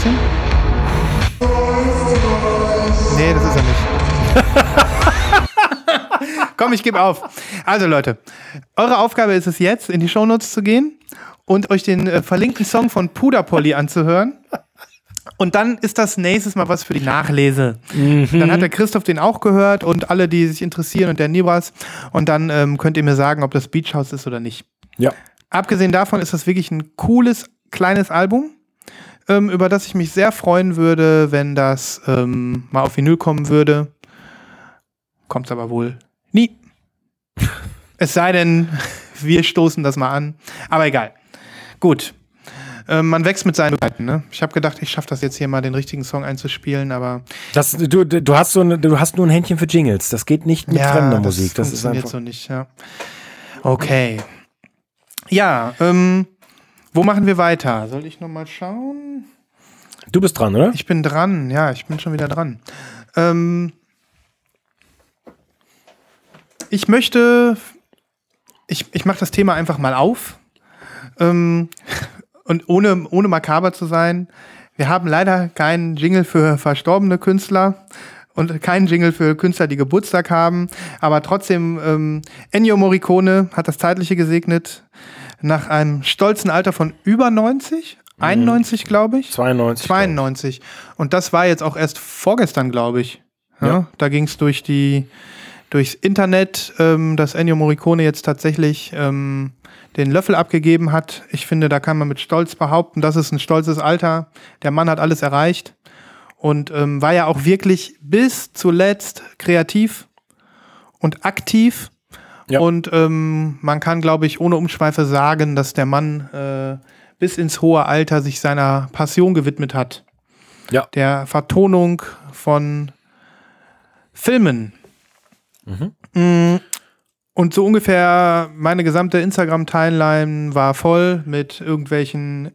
Bisschen. Nee, das ist er nicht. Komm, ich gebe auf. Also Leute, eure Aufgabe ist es jetzt, in die Shownotes zu gehen und euch den äh, verlinkten Song von Puder Polly anzuhören. Und dann ist das nächstes Mal was für die Nachlese. Dann hat der Christoph den auch gehört und alle, die sich interessieren und der Nibras. Und dann ähm, könnt ihr mir sagen, ob das Beach House ist oder nicht. Ja. Abgesehen davon ist das wirklich ein cooles, kleines Album, ähm, über das ich mich sehr freuen würde, wenn das ähm, mal auf Vinyl kommen würde. Kommt aber wohl nie. es sei denn, wir stoßen das mal an. Aber egal. Gut. Ähm, man wächst mit seinen Zeiten, ne? Ich habe gedacht, ich schaffe das jetzt hier mal, den richtigen Song einzuspielen, aber Das, du, du, hast so eine, du hast nur ein Händchen für Jingles. Das geht nicht mit fremder Musik. Das ist funktioniert einfach. so nicht, ja. Okay. Ja, ähm, wo machen wir weiter? Soll ich noch mal schauen? Du bist dran, oder? Ich bin dran, ja, ich bin schon wieder dran. Ähm, ich möchte, ich, ich mache das Thema einfach mal auf. Ähm, und ohne, ohne makaber zu sein, wir haben leider keinen Jingle für verstorbene Künstler und keinen Jingle für Künstler, die Geburtstag haben. Aber trotzdem, ähm, Ennio Morricone hat das Zeitliche gesegnet nach einem stolzen Alter von über 90, 91 glaube ich. 92. 92. Und das war jetzt auch erst vorgestern, glaube ich. Ja, Ja. Da ging es durch die durchs Internet, ähm, dass Ennio Morricone jetzt tatsächlich ähm, den Löffel abgegeben hat. Ich finde, da kann man mit Stolz behaupten, das ist ein stolzes Alter. Der Mann hat alles erreicht und ähm, war ja auch wirklich bis zuletzt kreativ und aktiv. Ja. Und ähm, man kann, glaube ich, ohne Umschweife sagen, dass der Mann äh, bis ins hohe Alter sich seiner Passion gewidmet hat. Ja. Der Vertonung von Filmen. Mm, Und so ungefähr meine gesamte Instagram-Timeline war voll mit irgendwelchen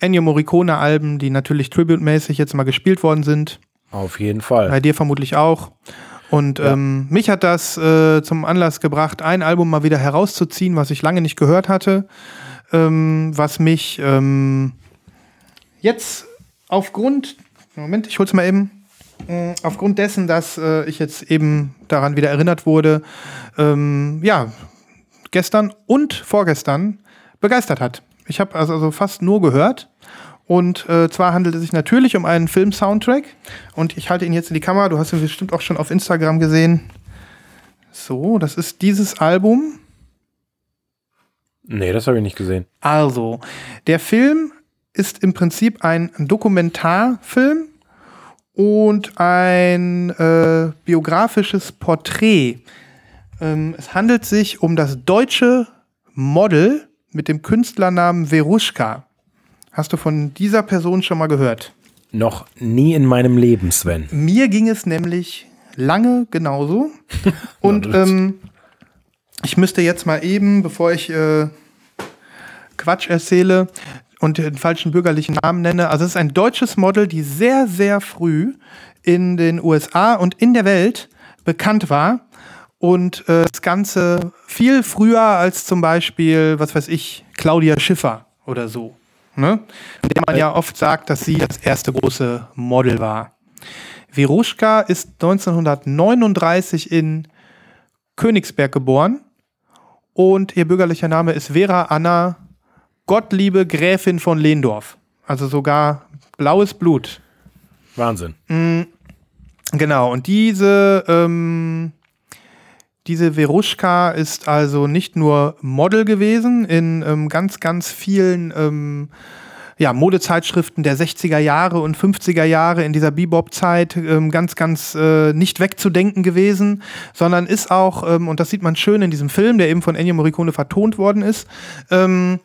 Ennio Morricone-Alben, die natürlich tribute-mäßig jetzt mal gespielt worden sind. Auf jeden Fall. Bei dir vermutlich auch. Und ähm, mich hat das äh, zum Anlass gebracht, ein Album mal wieder herauszuziehen, was ich lange nicht gehört hatte, ähm, was mich ähm, jetzt aufgrund, Moment, ich hol's mal eben, äh, aufgrund dessen, dass äh, ich jetzt eben daran wieder erinnert wurde, ähm, ja, gestern und vorgestern begeistert hat. Ich habe also, also fast nur gehört. Und äh, zwar handelt es sich natürlich um einen Film-Soundtrack. Und ich halte ihn jetzt in die Kamera. Du hast ihn bestimmt auch schon auf Instagram gesehen. So, das ist dieses Album. Nee, das habe ich nicht gesehen. Also, der Film ist im Prinzip ein Dokumentarfilm und ein äh, biografisches Porträt. Ähm, es handelt sich um das deutsche Model mit dem Künstlernamen Veruschka. Hast du von dieser Person schon mal gehört? Noch nie in meinem Leben, Sven. Mir ging es nämlich lange genauso. Und ähm, ich müsste jetzt mal eben, bevor ich äh, Quatsch erzähle und den falschen bürgerlichen Namen nenne, also es ist ein deutsches Model, die sehr, sehr früh in den USA und in der Welt bekannt war. Und äh, das Ganze viel früher als zum Beispiel, was weiß ich, Claudia Schiffer oder so. Ne? Der man ja oft sagt, dass sie das erste große Model war. Veruschka ist 1939 in Königsberg geboren und ihr bürgerlicher Name ist Vera Anna Gottliebe Gräfin von Lehndorf. Also sogar blaues Blut. Wahnsinn. Genau, und diese, ähm, diese Veruschka ist also nicht nur Model gewesen in ähm, ganz, ganz vielen ähm, ja, Modezeitschriften der 60er Jahre und 50er Jahre in dieser Bebop-Zeit ähm, ganz, ganz äh, nicht wegzudenken gewesen, sondern ist auch, ähm, und das sieht man schön in diesem Film, der eben von Ennio Morricone vertont worden ist, ähm,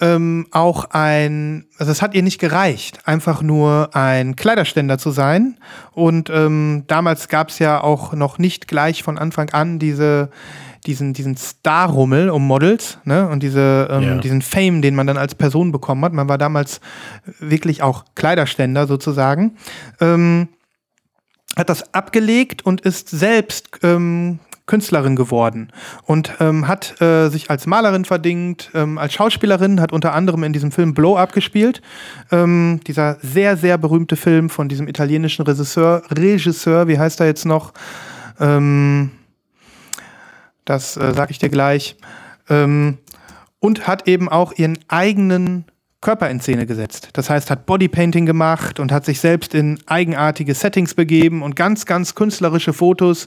ähm, auch ein, also es hat ihr nicht gereicht, einfach nur ein Kleiderständer zu sein. Und ähm, damals gab es ja auch noch nicht gleich von Anfang an diese, diesen, diesen Star-Rummel um Models, ne? Und diese, ähm, Ja. diesen Fame, den man dann als Person bekommen hat. Man war damals wirklich auch Kleiderständer sozusagen. Ähm, hat das abgelegt und ist selbst ähm, Künstlerin geworden und ähm, hat äh, sich als Malerin verdingt, ähm, als Schauspielerin, hat unter anderem in diesem Film Blow Up gespielt. Ähm, dieser sehr, sehr berühmte Film von diesem italienischen Regisseur, Regisseur, wie heißt er jetzt noch? Ähm, das äh, sage ich dir gleich. Ähm, und hat eben auch ihren eigenen Körper in Szene gesetzt. Das heißt, hat Bodypainting gemacht und hat sich selbst in eigenartige Settings begeben und ganz, ganz künstlerische Fotos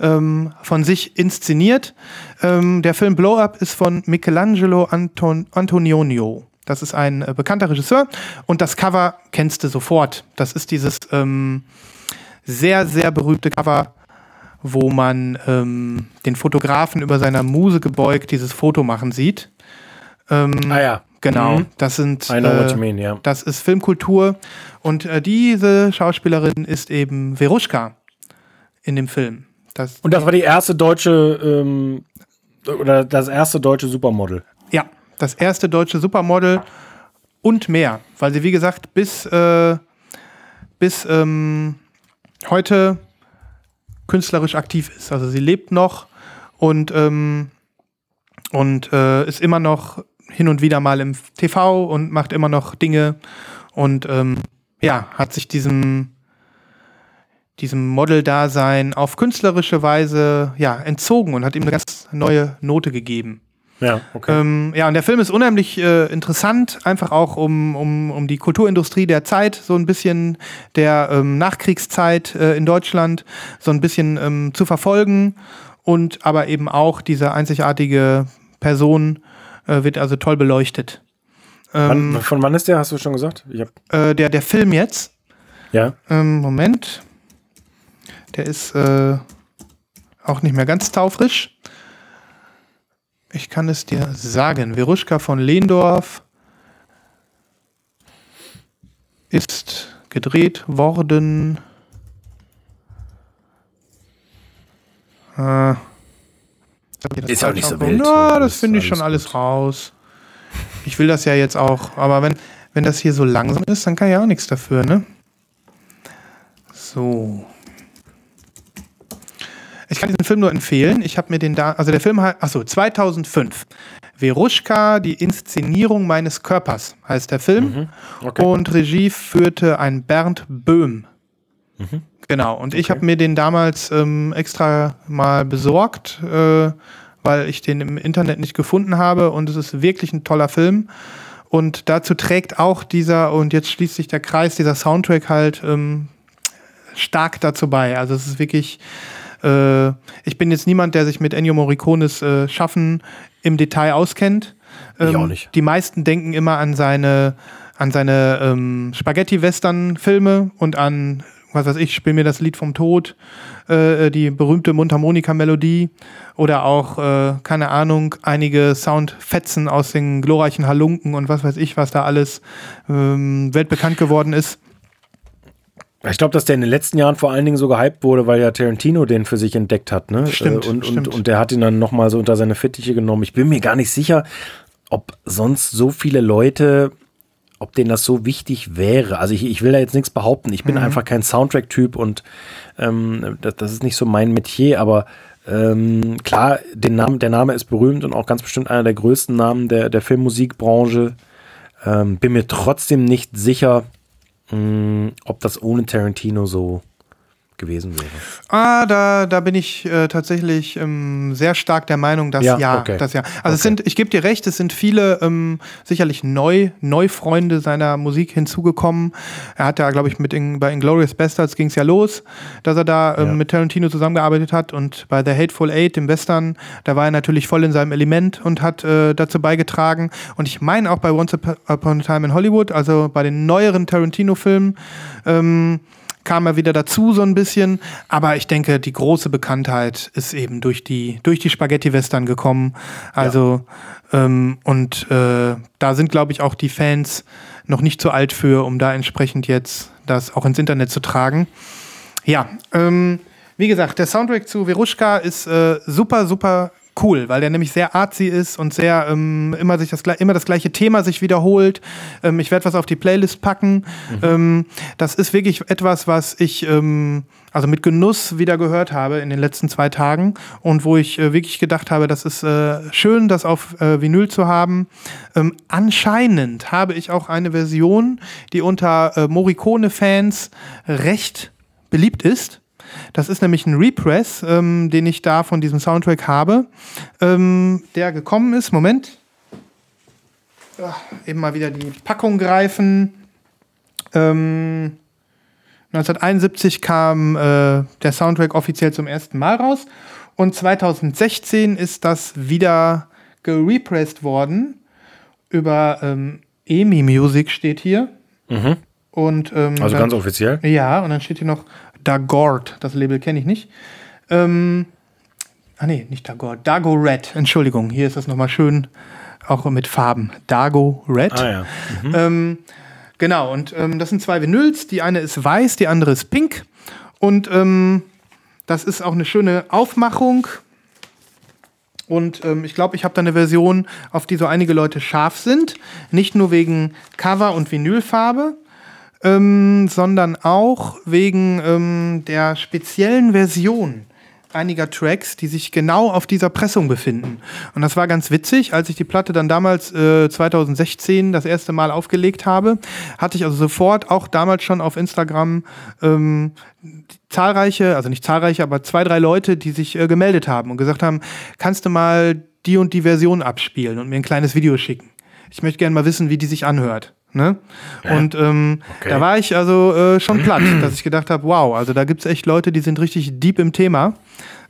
ähm, von sich inszeniert. Ähm, der Film Blow Up ist von Michelangelo Anton Antonioni. Das ist ein äh, bekannter Regisseur und das Cover kennst du sofort. Das ist dieses ähm, sehr, sehr berühmte Cover, wo man ähm, den Fotografen über seiner Muse gebeugt dieses Foto machen sieht. Ähm, Ah ja. Genau, Mhm. das sind I know what äh, you mean, ja. das ist Filmkultur und äh, diese Schauspielerin ist eben Veruschka in dem Film. Das, Und das war die erste deutsche, ähm, oder das erste deutsche Supermodel. ja, das erste deutsche Supermodel und mehr, weil sie wie gesagt bis äh, bis ähm, heute künstlerisch aktiv ist. Also sie lebt noch und ähm, und äh, ist immer noch hin und wieder mal im TV und macht immer noch Dinge und ähm, ja, hat sich diesem diesem Model-Dasein auf künstlerische Weise ja, entzogen und hat ihm eine ganz neue Note gegeben. Ja, okay. Ähm, ja, und der Film ist unheimlich äh, interessant, einfach auch um, um, um die Kulturindustrie der Zeit, so ein bisschen der ähm, Nachkriegszeit äh, in Deutschland, so ein bisschen ähm, zu verfolgen und aber eben auch diese einzigartige Person äh, wird also toll beleuchtet. Ähm, wann, von wann ist der, hast du schon gesagt? Äh, der, der Film jetzt, ja. ähm, Moment, der ist äh, auch nicht mehr ganz taufrisch. Ich kann es dir sagen. Veruschka von Lehndorf ist gedreht worden. Äh, Ist auch nicht so wild. Na, das finde ich schon alles alles raus. Ich will das ja jetzt auch, aber wenn, wenn das hier so langsam ist, dann kann ich ja auch nichts dafür, ne? So. Ich kann diesen Film nur empfehlen. Ich habe mir den da, also der Film heißt, achso, 2005. Veruschka, die Inszenierung meines Körpers heißt der Film. Okay. Und Regie führte ein Bernd Böhm. Genau, und ich habe mir den damals ähm, extra mal besorgt, äh, weil ich den im Internet nicht gefunden habe und es ist wirklich ein toller Film. Und dazu trägt auch dieser, und jetzt schließt sich der Kreis, dieser Soundtrack halt ähm, stark dazu bei. Also es ist wirklich, äh, ich bin jetzt niemand, der sich mit Ennio Morricones äh, Schaffen im Detail auskennt. Ich auch Ähm, nicht. Die meisten denken immer an seine, an seine ähm, Spaghetti-Western-Filme und an, was weiß ich, Spiel mir das Lied vom Tod, äh, die berühmte Mundharmonika-Melodie oder auch, äh, keine Ahnung, einige Soundfetzen aus den glorreichen Halunken und was weiß ich, was da alles ähm, weltbekannt geworden ist. Ich glaube, dass der in den letzten Jahren vor allen Dingen so gehypt wurde, weil ja Tarantino den für sich entdeckt hat. Ne? Stimmt, Äh, und, stimmt. Und, und der hat ihn dann nochmal so unter seine Fittiche genommen. Ich bin mir gar nicht sicher, ob sonst so viele Leute, ob denen das so wichtig wäre. Also ich, ich will da jetzt nichts behaupten. Ich bin Mhm. einfach kein Soundtrack-Typ und ähm, das, das ist nicht so mein Metier, aber ähm, klar, den Namen, der Name ist berühmt und auch ganz bestimmt einer der größten Namen der, der Filmmusikbranche. Ähm, bin mir trotzdem nicht sicher, mh, ob das ohne Tarantino so gewesen wäre. Ah, da, da bin ich äh, tatsächlich ähm, sehr stark der Meinung, dass ja, Ja, okay. dass ja. Also es sind, ich gebe dir recht, es sind viele ähm, sicherlich neu, Neufreunde seiner Musik hinzugekommen. Er hat ja, glaube ich, mit in, bei Inglourious Bastards ging es ja los, dass er da ähm, Ja. mit Tarantino zusammengearbeitet hat und bei The Hateful Eight, dem Western, da war er natürlich voll in seinem Element und hat äh, dazu beigetragen. Und ich meine auch bei Once Upon a Time in Hollywood, also bei den neueren Tarantino-Filmen, ähm, kam er wieder dazu so ein bisschen. Aber ich denke, die große Bekanntheit ist eben durch die, durch die Spaghetti-Western gekommen. Also, ähm, und äh, da sind, glaube ich, auch die Fans noch nicht zu alt für, um da entsprechend jetzt das auch ins Internet zu tragen. Ja, ähm, wie gesagt, der Soundtrack zu Veruschka ist äh, super, super cool, weil der nämlich sehr artsy ist und sehr ähm, immer sich das immer das gleiche Thema sich wiederholt. Ähm, ich werde was auf die Playlist packen. Ähm, das ist wirklich etwas, was ich ähm, also mit Genuss wieder gehört habe in den letzten zwei Tagen und wo ich äh, wirklich gedacht habe, das ist äh, schön, das auf äh, Vinyl zu haben. Ähm, anscheinend habe ich auch eine Version, die unter äh, Morricone-Fans recht beliebt ist. Das ist nämlich ein Repress, ähm, den ich da von diesem Soundtrack habe, ähm, der gekommen ist. Moment. Ah, eben mal wieder die Packung greifen. Ähm, 1971 kam äh, der Soundtrack offiziell zum ersten Mal raus und 2016 ist das wieder gerepressed worden über ähm, EMI Music steht hier. Und, ähm, Also dann- ganz offiziell. ja, und dann steht hier noch Dagord. Das Label kenne ich nicht. Ähm, ah nee, nicht Dagord. Dago Red. Entschuldigung, hier ist das nochmal schön, auch mit Farben. Dago Red. Ah ja. Ähm, genau, und ähm, das sind zwei Vinyls. Die eine ist weiß, die andere ist pink. Und ähm, das ist auch eine schöne Aufmachung. Und ähm, ich glaube, ich habe da eine Version, auf die so einige Leute scharf sind. Nicht nur wegen Cover und Vinylfarbe, ähm, sondern auch wegen ähm, der speziellen Version einiger Tracks, die sich genau auf dieser Pressung befinden. Und das war ganz witzig, als ich die Platte dann damals äh, 2016 das erste Mal aufgelegt habe, hatte ich also sofort auch damals schon auf Instagram ähm, zahlreiche, also nicht zahlreiche, aber zwei, drei Leute, die sich äh, gemeldet haben und gesagt haben, kannst du mal die und die Version abspielen und mir ein kleines Video schicken. Ich möchte gerne mal wissen, wie die sich anhört. Ne? Und ähm, Okay. da war ich also äh, schon platt, dass ich gedacht habe, wow, also da gibt es echt Leute, die sind richtig deep im Thema.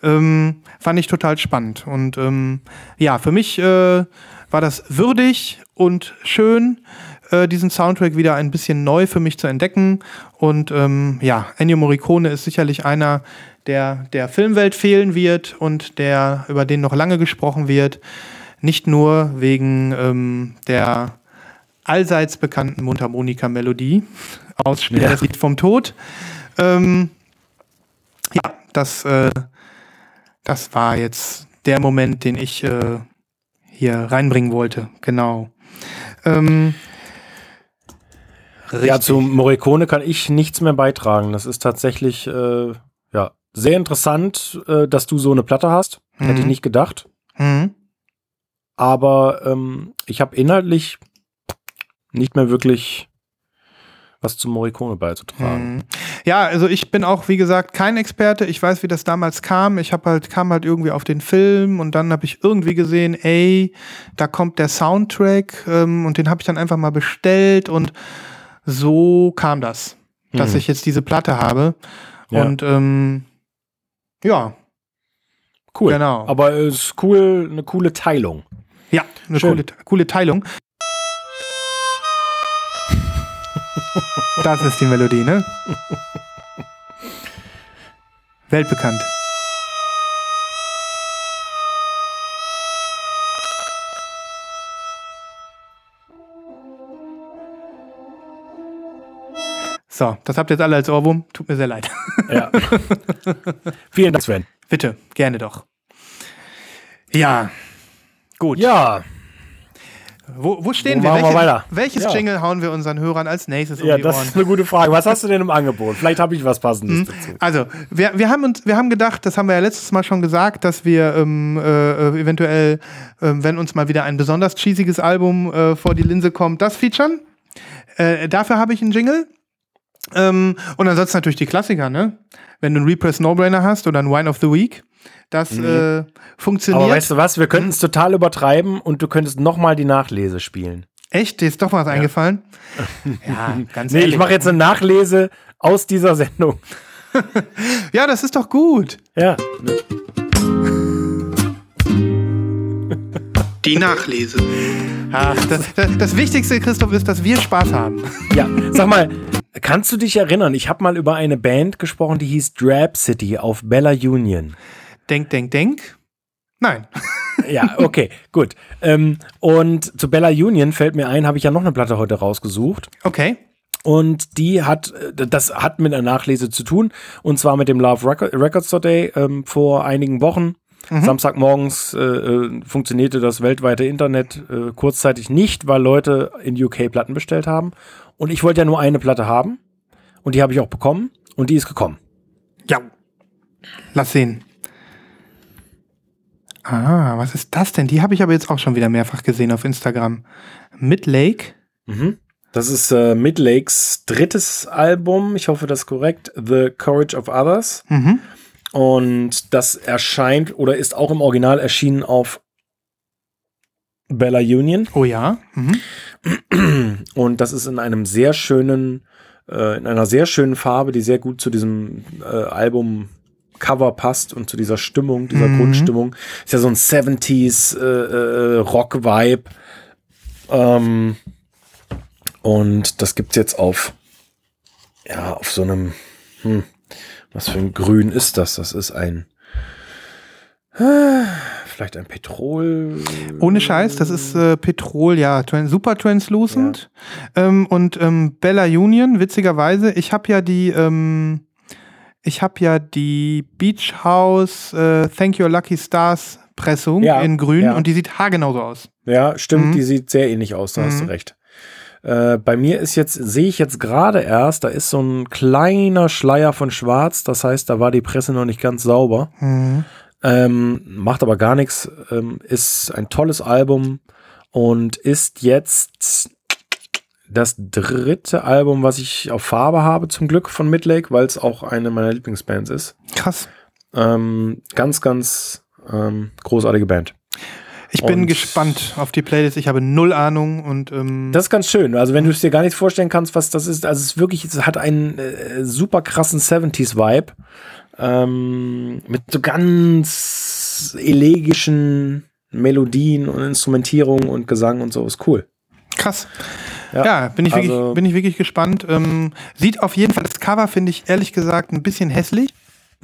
Ähm, fand ich total spannend. Und ähm, ja, für mich äh, war das würdig und schön, äh, diesen Soundtrack wieder ein bisschen neu für mich zu entdecken. Und ähm, ja, Ennio Morricone ist sicherlich einer, der der Filmwelt fehlen wird und der über den noch lange gesprochen wird. Nicht nur wegen ähm, der allseits bekannten Mundharmonika-Melodie aus Ja. das Lied vom Tod. Ähm, ja, das, äh, das war jetzt der Moment, den ich äh, hier reinbringen wollte. Genau. Ähm, Ja, zu Morricone kann ich nichts mehr beitragen. Das ist tatsächlich äh, ja, sehr interessant, äh, dass du so eine Platte hast. Hätte ich Mhm. nicht gedacht. Mhm. Aber ähm, ich habe inhaltlich nicht mehr wirklich was zu Morricone beizutragen. Mhm. Ja, also ich bin auch, wie gesagt, kein Experte. Ich weiß, wie das damals kam. Ich habe halt, kam halt irgendwie auf den Film und dann habe ich irgendwie gesehen, ey, da kommt der Soundtrack ähm, und den habe ich dann einfach mal bestellt und so kam das, dass Mhm. ich jetzt diese Platte habe. Ja. Und ähm, ja, Cool. Genau. Aber es ist cool, eine coole Teilung. ja, eine Schön. coole, coole Teilung. Das ist die Melodie, ne? Weltbekannt. So, das habt ihr jetzt alle als Ohrwurm. Tut mir sehr leid. Ja. Vielen Dank, Sven. Bitte, gerne doch. Ja, gut. Ja, Wo, wo stehen Wo wir? machen wir weiter? welches Ja. Jingle hauen wir unseren Hörern als nächstes ja um die das Ohren? ist eine gute Frage. Was hast du denn im Angebot? Vielleicht habe ich was Passendes Hm? dazu. Also, wir, wir, haben uns, wir haben gedacht, das haben wir ja letztes Mal schon gesagt, dass wir ähm, äh, eventuell, ähm, wenn uns mal wieder ein besonders cheesiges Album äh, vor die Linse kommt, das featuren. Äh, dafür habe ich einen Jingle. Ähm, und ansonsten natürlich die Klassiker, ne? Wenn du einen Repress No-Brainer hast oder einen Wine of the Week, das äh, funktioniert. Aber weißt du was? Wir könnten es total übertreiben und du könntest nochmal die Nachlese spielen. Echt? Dir ist doch was eingefallen? Ja, ganz Nee, ehrlich. ich mache jetzt eine Nachlese aus dieser Sendung. Ja, das ist doch gut. Ja. Die Nachlese. Ach, das, das, das Wichtigste, Christoph, ist, dass wir Spaß haben. Ja, sag mal, kannst du dich erinnern? Ich habe mal über eine Band gesprochen, die hieß Drab City auf Bella Union. Denk, denk, denk. Nein. Ja, okay, gut. Ähm, und zu Bella Union fällt mir ein, habe ich ja noch eine Platte heute rausgesucht. Okay. Und die hat, äh, das hat mit einer Nachlese zu tun. Und zwar mit dem Love Record, Records Day ähm, vor einigen Wochen. Samstagmorgens äh, äh, funktionierte das weltweite Internet äh, kurzzeitig nicht, weil Leute in UK Platten bestellt haben. Und ich wollte ja nur eine Platte haben. Und die habe ich auch bekommen. Und die ist gekommen. Ja. Lass sehen. Ah, was ist das denn? Die habe ich aber jetzt auch schon wieder mehrfach gesehen auf Instagram. Midlake. Das ist äh, Midlakes drittes Album. Ich hoffe, das ist korrekt. The Courage of Others. Mhm. Und das erscheint oder ist auch im Original erschienen auf Bella Union. Oh ja. Mhm. Und das ist in einem sehr schönen, äh, in einer sehr schönen Farbe, die sehr gut zu diesem äh, Album Cover passt und zu dieser Stimmung, dieser Mhm. Grundstimmung. Ist ja so ein 70s äh, äh, Rock-Vibe. Ähm, und das gibt's jetzt auf, ja, auf so einem, hm, was für ein Grün ist das? Das ist ein, äh, vielleicht ein Petrol. Ohne Scheiß, das ist äh, Petrol, ja, super translucent. Ähm, und ähm, Bella Union, witzigerweise, ich habe ja die, ähm, ich habe ja die Beach House äh, Thank Your Lucky Stars Pressung Ja, in grün ja. und die sieht haargenau so aus. Ja, stimmt, Mhm. die sieht sehr ähnlich aus, da hast du Mhm. recht. Äh, bei mir ist jetzt, sehe ich jetzt gerade erst, da ist so ein kleiner Schleier von Schwarz, das heißt, da war die Presse noch nicht ganz sauber. Mhm. Ähm, macht aber gar nichts, ähm, ist ein tolles Album und ist jetzt das dritte Album, was ich auf Farbe habe, zum Glück von Midlake, weil es auch eine meiner Lieblingsbands ist. Krass. Ähm, ganz, ganz ähm, großartige Band. Ich bin Und- gespannt auf die Playlist. Ich habe null Ahnung und ähm, Das ist ganz schön. Also wenn du es dir gar nicht vorstellen kannst, was das ist, also es ist wirklich, es hat einen äh, super krassen 70s-Vibe. Ähm, mit so ganz elegischen Melodien und Instrumentierung und Gesang und so. Ist cool. krass. Ja, bin, ich also- wirklich, bin ich wirklich gespannt. Ähm, sieht auf jeden Fall, das Cover finde ich ehrlich gesagt ein bisschen hässlich.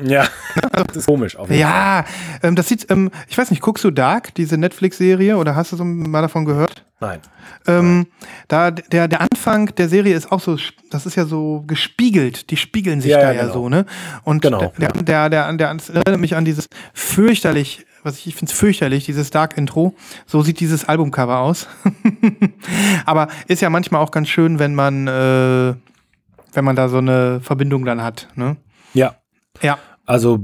Ja, das ist komisch. Auf jeden Fall. Ja, ähm, das sieht, ähm, ich weiß nicht, guckst du Dark, diese Netflix-Serie, oder hast du so mal davon gehört? Nein. Ähm, da der, der Anfang der Serie ist auch so, das ist ja so gespiegelt, die spiegeln sich Ja, da ja, ja genau. so, ne? Und Genau, der, der, der, der, der erinnert mich an dieses fürchterlich was ich, ich finde es fürchterlich, dieses Dark Intro. So sieht dieses Albumcover aus. Aber ist ja manchmal auch ganz schön, wenn man, äh, wenn man da so eine Verbindung dann hat. Ne? Ja. Ja. Also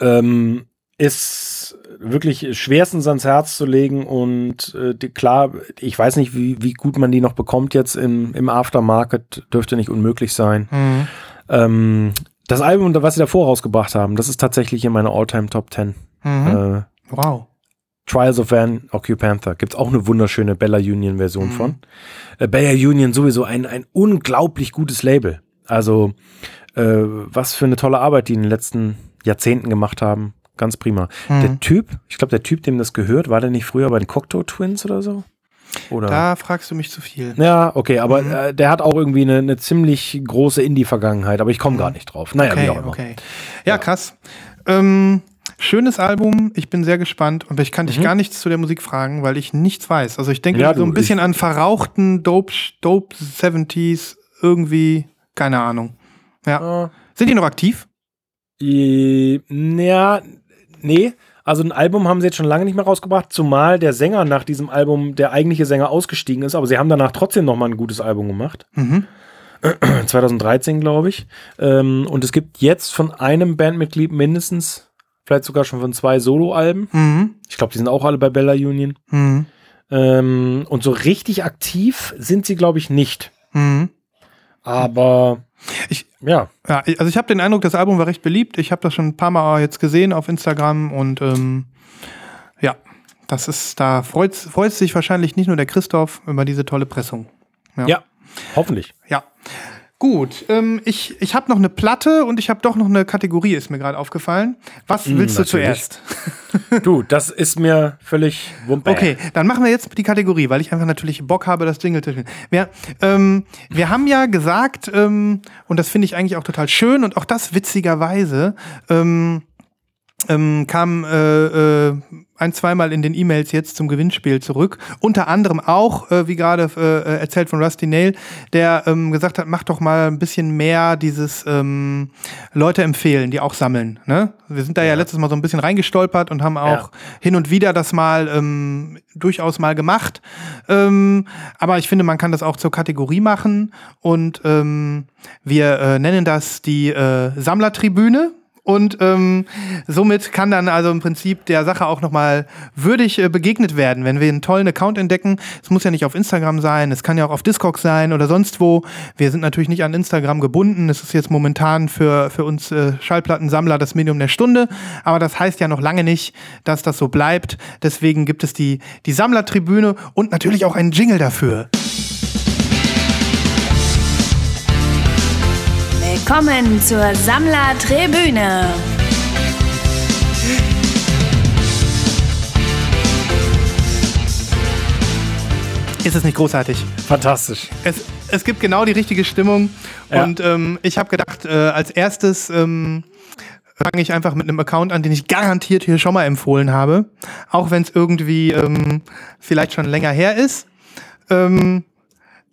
ähm, ist wirklich schwerstens ans Herz zu legen und äh, die, klar, ich weiß nicht, wie, wie gut man die noch bekommt jetzt im, im Aftermarket, dürfte nicht unmöglich sein. Mhm. Ähm, das Album, was sie davor rausgebracht haben, das ist tatsächlich in meiner All-Time Top 10. Mhm. Äh, Wow. Trials of Van Occupanther. Gibt's auch eine wunderschöne Bella Union Version Mhm. von. Äh, Bella Union sowieso ein, ein unglaublich gutes Label. Also, äh, was für eine tolle Arbeit die in den letzten Jahrzehnten gemacht haben. Ganz prima. Mhm. Der Typ, ich glaube, der Typ, dem das gehört, war der nicht früher bei den Cocteau Twins oder so? Oder? Da fragst du mich zu viel. Ja, okay, aber Mhm. äh, der hat auch irgendwie eine, eine ziemlich große Indie-Vergangenheit, aber ich komme gar nicht drauf. Naja, wie Mhm. Okay, auch immer. okay. Ja, krass. Ähm, schönes Album. Ich bin sehr gespannt. Aber ich kann dich gar nichts zu der Musik fragen, weil ich nichts weiß. Also ich denke Mhm. Ja, so ein bisschen an verrauchten Dope, Dope 70s. Irgendwie, keine Ahnung. Ja. Äh, Sind die noch aktiv? I- Ja, nee. Also ein Album haben sie jetzt schon lange nicht mehr rausgebracht, zumal der Sänger nach diesem Album, der eigentliche Sänger, ausgestiegen ist, aber sie haben danach trotzdem noch mal ein gutes Album gemacht. Mhm. 2013, glaube ich. Ähm, und es gibt jetzt von einem Bandmitglied mindestens, vielleicht sogar schon von zwei Soloalben. Mhm. Ich glaube, die sind auch alle bei Bella Union. Mhm. Ähm, und so richtig aktiv sind sie, glaube ich, nicht. Mhm. Aber Ich- ja. Ja, also ich habe den Eindruck, das Album war recht beliebt. Ich habe das schon ein paar Mal jetzt gesehen auf Instagram und ähm, ja, das ist, da freut, freut sich wahrscheinlich nicht nur der Christoph über diese tolle Pressung. Ja, hoffentlich. Ja. Gut, ähm, ich, ich habe noch eine Platte und ich habe doch noch eine Kategorie, ist mir gerade aufgefallen. Was willst du Mm, natürlich. zuerst? Du, das ist mir völlig wumpe. Okay, dann machen wir jetzt die Kategorie, weil ich einfach natürlich Bock habe, das Jingle zu spielen. Wir, ähm, wir haben ja gesagt, ähm, und das finde ich eigentlich auch total schön und auch das witzigerweise, ähm, ähm, kam äh, äh, ein, zweimal in den E-Mails jetzt zum Gewinnspiel zurück. Unter anderem auch, äh, wie gerade äh, erzählt von Rusty Nail, der ähm, gesagt hat, mach doch mal ein bisschen mehr dieses ähm, Leute empfehlen, die auch sammeln. Ne? Wir sind da ja. letztes Mal so ein bisschen reingestolpert und haben auch hin und wieder das mal ähm, durchaus mal gemacht. Ähm, aber ich finde, man kann das auch zur Kategorie machen und ähm, wir äh, nennen das die äh, Sammlertribüne. Und ähm, somit kann dann also im Prinzip der Sache auch nochmal würdig äh, begegnet werden, wenn wir einen tollen Account entdecken. Es muss ja nicht auf Instagram sein, es kann ja auch auf Discogs sein oder sonst wo. Wir sind natürlich nicht an Instagram gebunden. Es ist jetzt momentan für, für uns äh, Schallplattensammler das Medium der Stunde. Aber das heißt ja noch lange nicht, dass das so bleibt. Deswegen gibt es die, die Sammlertribüne und natürlich auch einen Jingle dafür. Willkommen zur Sammlertribüne. Ist es nicht großartig? Fantastisch. Es, es gibt genau die richtige Stimmung. Ja. Und ähm, ich habe gedacht, äh, als erstes ähm, fange ich einfach mit einem Account an, den ich garantiert hier schon mal empfohlen habe. Auch wenn es irgendwie ähm, vielleicht schon länger her ist. Ähm,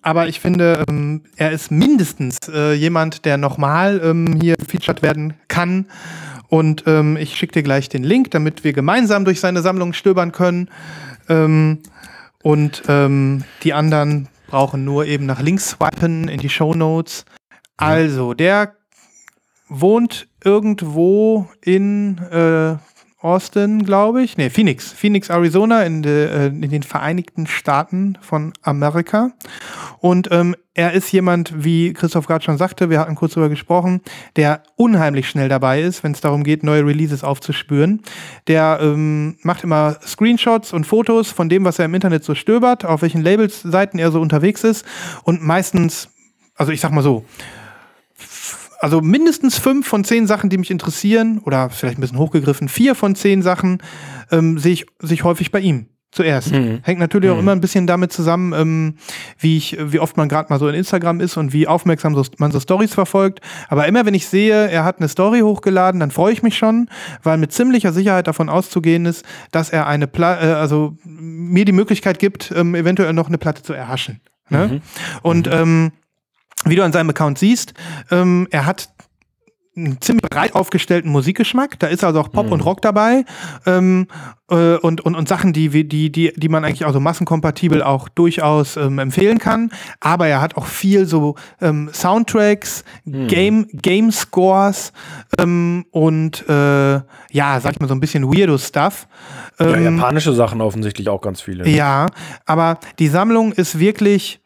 aber ich finde, ähm, er ist mindestens äh, jemand, der nochmal ähm, hier featured werden kann. Und ähm, ich schicke dir gleich den Link, damit wir gemeinsam durch seine Sammlung stöbern können. Ähm, und ähm, die anderen brauchen nur eben nach links swipen in die Show Notes. Also, der wohnt irgendwo in äh, Austin, glaube ich. Nee, Phoenix. Phoenix, Arizona in, de, äh, in den Vereinigten Staaten von Amerika. Und ähm, er ist jemand, wie Christoph gerade schon sagte, wir hatten kurz darüber gesprochen, der unheimlich schnell dabei ist, wenn es darum geht, neue Releases aufzuspüren. Der ähm, macht immer Screenshots und Fotos von dem, was er im Internet so stöbert, auf welchen Labels-Seiten er so unterwegs ist. Und meistens, also ich sag mal so, also mindestens fünf von zehn Sachen, die mich interessieren, oder vielleicht ein bisschen hochgegriffen, vier von zehn Sachen ähm, sehe ich, sehe ich häufig bei ihm zuerst. Mhm. Hängt natürlich auch Mhm. immer ein bisschen damit zusammen, ähm, wie ich, wie oft man gerade mal so in Instagram ist und wie aufmerksam so, man so Stories verfolgt. Aber immer wenn ich sehe, er hat eine Story hochgeladen, dann freue ich mich schon, weil mit ziemlicher Sicherheit davon auszugehen ist, dass er eine Pla äh, also mir die Möglichkeit gibt, ähm, eventuell noch eine Platte zu erhaschen. Ne? Und ähm, wie du an seinem Account siehst, ähm, er hat einen ziemlich breit aufgestellten Musikgeschmack. Da ist also auch Mhm. Pop und Rock dabei ähm, äh, und, und, und Sachen, die, die, die, die man eigentlich auch so massenkompatibel auch durchaus ähm, empfehlen kann. Aber er hat auch viel so ähm, Soundtracks, Mhm. Game, Game Scores ähm, und äh, ja, sag ich mal so ein bisschen weirdo Stuff. Ja, Ähm, japanische Sachen offensichtlich auch ganz viele. ja, aber die Sammlung ist wirklich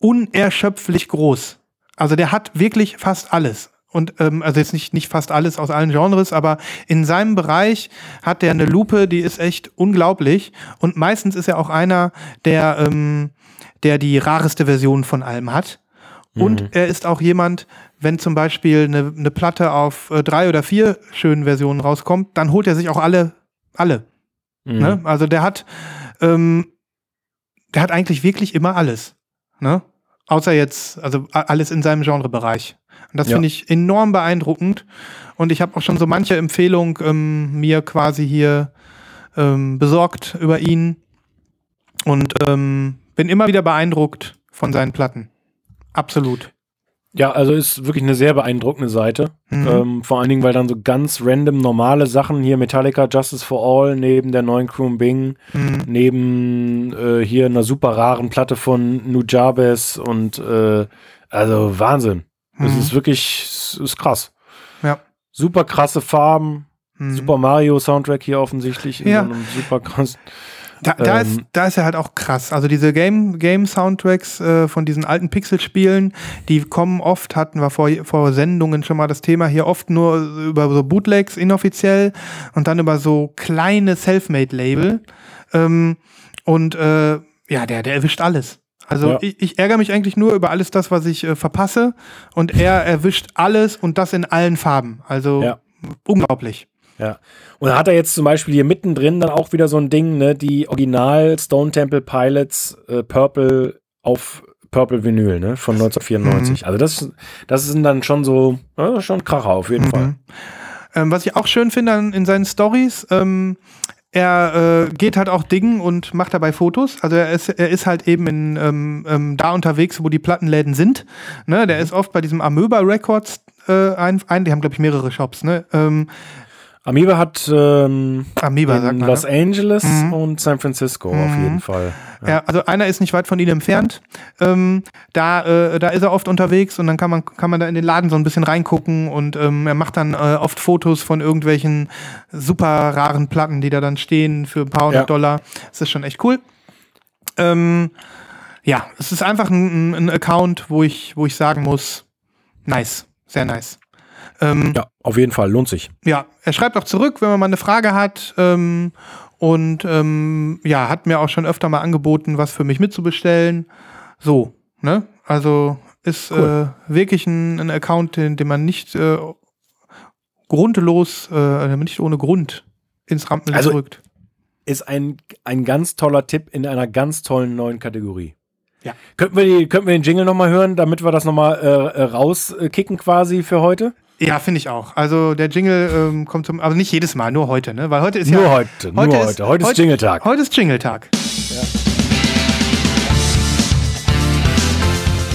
unerschöpflich groß. Also der hat wirklich fast alles. Und ähm, also jetzt nicht, nicht fast alles aus allen Genres, aber in seinem Bereich hat der eine Lupe, die ist echt unglaublich. Und meistens ist er auch einer, der, ähm, der die rareste Version von allem hat. Und er ist auch jemand, wenn zum Beispiel eine, eine Platte auf äh, drei oder vier schönen Versionen rauskommt, dann holt er sich auch alle, alle. Mhm. Ne? Also der hat, ähm, der hat eigentlich wirklich immer alles. Ne? Außer jetzt, also alles in seinem Genrebereich. Und das Ja. finde ich enorm beeindruckend. Und ich habe auch schon so manche Empfehlung ähm, mir quasi hier ähm, besorgt über ihn. Und ähm, bin immer wieder beeindruckt von seinen Platten. Absolut. Ja, also ist wirklich eine sehr beeindruckende Seite. Mhm. Ähm, vor allen Dingen, weil dann so ganz random normale Sachen hier Metallica Justice for All neben der neuen Crew Bing, Mhm. neben äh, hier einer super raren Platte von Nujabes und äh, also Wahnsinn. Es Mhm. ist wirklich, es ist krass. Ja. Super krasse Farben. Mhm. Super Mario Soundtrack hier offensichtlich in Ja. so einem super krass. Da, da, Ähm, ist, da ist er halt auch krass. Also diese Game, Game Soundtracks äh, von diesen alten Pixel-Spielen, die kommen oft, hatten wir vor, vor Sendungen schon mal das Thema, hier oft nur über so Bootlegs inoffiziell und dann über so kleine Selfmade-Label. Ähm, und äh, ja, der, der erwischt alles. Also Ja. ich, ich ärgere mich eigentlich nur über alles das, was ich äh, verpasse. Und er erwischt alles und das in allen Farben. Also Ja. unglaublich. Ja. Und da hat er jetzt zum Beispiel hier mittendrin dann auch wieder so ein Ding, ne, die Original Stone Temple Pilots äh, Purple auf Purple Vinyl, ne, von 1994. Also das, das sind dann schon so, ja, schon Kracher auf jeden Fall. Ähm, was ich auch schön finde in seinen Stories, ähm, er äh, geht halt auch dingen und macht dabei Fotos. Also er ist, er ist halt eben in, ähm, ähm, da unterwegs, wo die Plattenläden sind. Ne? Der ist oft bei diesem Amöba Records äh, ein, ein, die haben, glaube ich, mehrere Shops. Ne? Ähm, Amoeba hat ähm, Amoeba, in man. Los ne? Angeles Mhm. und San Francisco auf jeden Fall. Ja. also einer ist nicht weit von ihnen entfernt. Ähm, da, äh, da ist er oft unterwegs und dann kann man, kann man da in den Laden so ein bisschen reingucken und ähm, er macht dann äh, oft Fotos von irgendwelchen super raren Platten, die da dann stehen für ein paar hundert Ja. Dollar. Das ist schon echt cool. Ähm, ja, es ist einfach ein, ein Account, wo ich, wo ich sagen muss, nice, sehr nice. Ähm, Ja, auf jeden Fall, lohnt sich. ja, er schreibt auch zurück, wenn man mal eine Frage hat. Ähm, und ähm, ja, hat mir auch schon öfter mal angeboten, was für mich mitzubestellen. So, ne? Also ist äh, wirklich ein, ein Account, den, den man nicht äh, grundlos, äh, nicht ohne Grund ins Rampenlicht Also- drückt. Ist ein, ein ganz toller Tipp in einer ganz tollen neuen Kategorie. Ja. Könnten wir, die, könnten wir den Jingle nochmal hören, damit wir das nochmal äh, äh, rauskicken quasi für heute? Ja, finde ich auch. Also der Jingle ähm, kommt zum, aber nicht jedes Mal, nur heute, ne? Weil heute ist Nur ja heute, nur heute. Heute ist Jingle-Tag. Heute ist Jingle-Tag.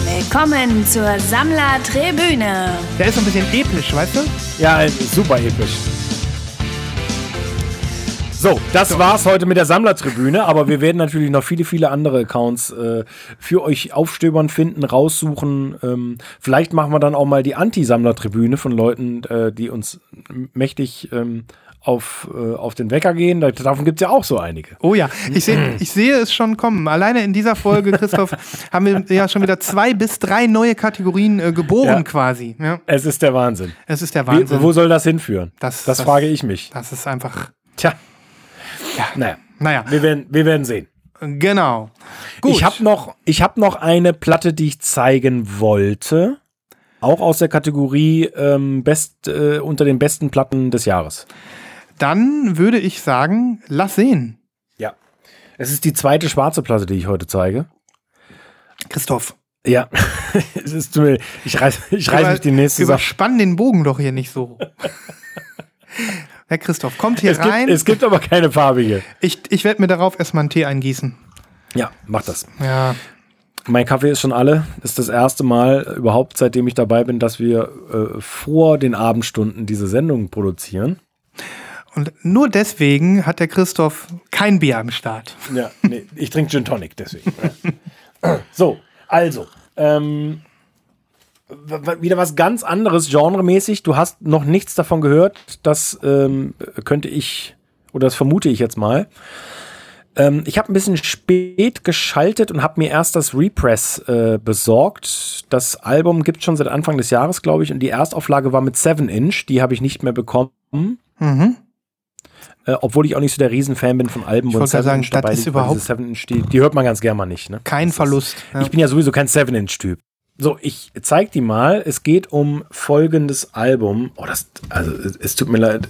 Willkommen zur Sammlertribüne. Der ist so ein bisschen episch, weißt du? Ja, super episch. So, das war's heute mit der Sammlertribüne, aber wir werden natürlich noch viele, viele andere Accounts äh, für euch aufstöbern, finden, raussuchen. Ähm, vielleicht machen wir dann auch mal die Anti-Sammlertribüne von Leuten, äh, die uns mächtig ähm, auf, äh, auf den Wecker gehen. Da- Davon gibt's ja auch so einige. Oh ja, ich, seh, ich sehe es schon kommen. Alleine in dieser Folge, Christoph, haben wir ja schon wieder zwei bis drei neue Kategorien äh, geboren Ja. quasi. Ja, Es ist der Wahnsinn. es ist der Wie, Wahnsinn. wo soll das hinführen? Das- das, das- frage ich mich. das ist einfach, Tja. Naja, naja, wir werden, wir werden sehen. genau. Gut. Ich habe noch, ich hab noch eine Platte, die ich zeigen wollte. Auch aus der Kategorie ähm, best, äh, unter den besten Platten des Jahres. Dann würde ich sagen, lass sehen. Ja. Es ist die zweite schwarze Platte, die ich heute zeige. Christoph. Ja. es ist, ich reiß, ich reiß über- mich die nächste Sache. Überspann den Bogen doch hier nicht so. Herr Christoph, kommt hier Es rein. gibt, es gibt aber keine farbige. ich ich werde mir darauf erstmal einen Tee eingießen. Ja, mach das. Ja. Mein Kaffee ist schon alle. Ist das erste Mal überhaupt, seitdem ich dabei bin, dass wir äh, vor den Abendstunden diese Sendung produzieren. Und nur deswegen hat der Christoph kein Bier am Start. Ja, nee, ich trinke Gin Tonic deswegen. So, also, ähm, wieder was ganz anderes genremäßig. Du hast noch nichts davon gehört. Das ähm, könnte ich, oder das vermute ich jetzt mal. Ähm, ich habe ein bisschen spät geschaltet und habe mir erst das Repress äh, besorgt. Das Album gibt schon seit Anfang des Jahres, glaube ich, und die Erstauflage war mit 7 Inch. Die habe ich nicht mehr bekommen. Mhm. Äh, obwohl ich auch nicht so der Riesenfan bin von Alben, Ich gerade 7 sagen, Inch das dabei ist überhaupt- diese 7 Inch, die, die hört man ganz gerne mal nicht. Ne? Kein Verlust. Ja. Ich bin ja sowieso kein 7-Inch-Typ. So, ich zeig die mal. Es geht um folgendes Album. Oh, das, also, es, tut mir leid.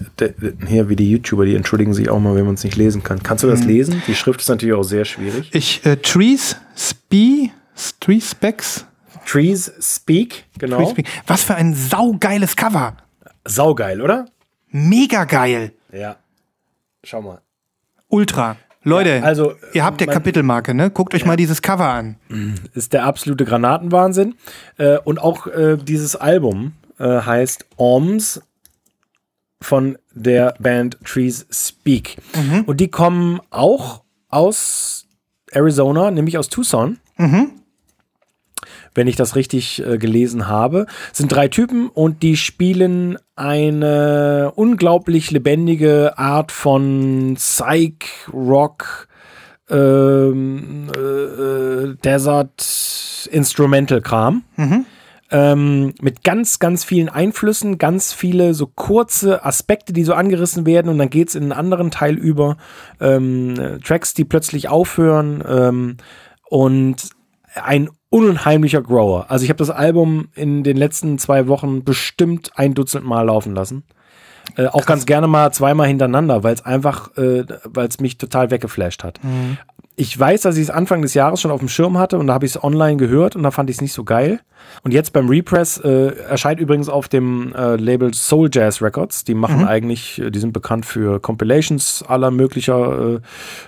Hier, wie die YouTuber, die entschuldigen sich auch mal, wenn man es nicht lesen kann. Kannst du das Mhm. lesen? Die Schrift ist natürlich auch sehr schwierig. Ich, äh, Trees, Spee, Trees Specs. Trees Speak, genau. Trees Speak. Was für ein saugeiles Cover. Saugeil, oder? Mega geil. Ja. Schau mal. Ultra. Leute, Ja, also, ihr habt ja Kapitelmarke, ne? Guckt euch mal dieses Cover an. ist der absolute Granatenwahnsinn. Äh, und auch äh, dieses Album äh, heißt Orms von der Band Trees Speak. Und die kommen auch aus Arizona, nämlich aus Tucson. Wenn ich das richtig äh, gelesen habe, sind drei Typen und die spielen eine unglaublich lebendige Art von Psych Rock, ähm, äh, Desert Instrumental Kram. Ähm, mit ganz, ganz vielen Einflüssen, ganz viele so kurze Aspekte, die so angerissen werden und dann geht es in einen anderen Teil über. Ähm, äh, Tracks, die plötzlich aufhören ähm, und ein unheimlicher Grower. Also ich habe das Album in den letzten zwei Wochen bestimmt ein Dutzend Mal laufen lassen. Äh, auch ganz gerne mal zweimal hintereinander, weil es einfach, äh, weil es mich total weggeflasht hat. Ich weiß, dass ich es Anfang des Jahres schon auf dem Schirm hatte und da habe ich es online gehört und da fand ich es nicht so geil. Und jetzt beim Repress äh, erscheint übrigens auf dem äh, Label Soul Jazz Records. Die machen eigentlich, äh, die sind bekannt für Compilations aller möglicher äh,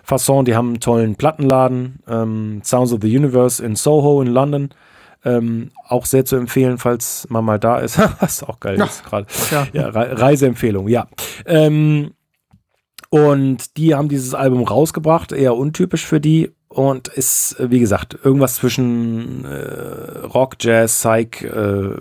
Fasson. Die haben einen tollen Plattenladen, ähm, Sounds of the Universe in Soho in London. Ähm, auch sehr zu empfehlen, falls man mal da ist. Was auch geil ist gerade. ja. Ja, Re Reiseempfehlung, ja. Ähm, und die haben dieses Album rausgebracht, eher untypisch für die. Und ist, wie gesagt, irgendwas zwischen äh, Rock, Jazz, Psych, äh,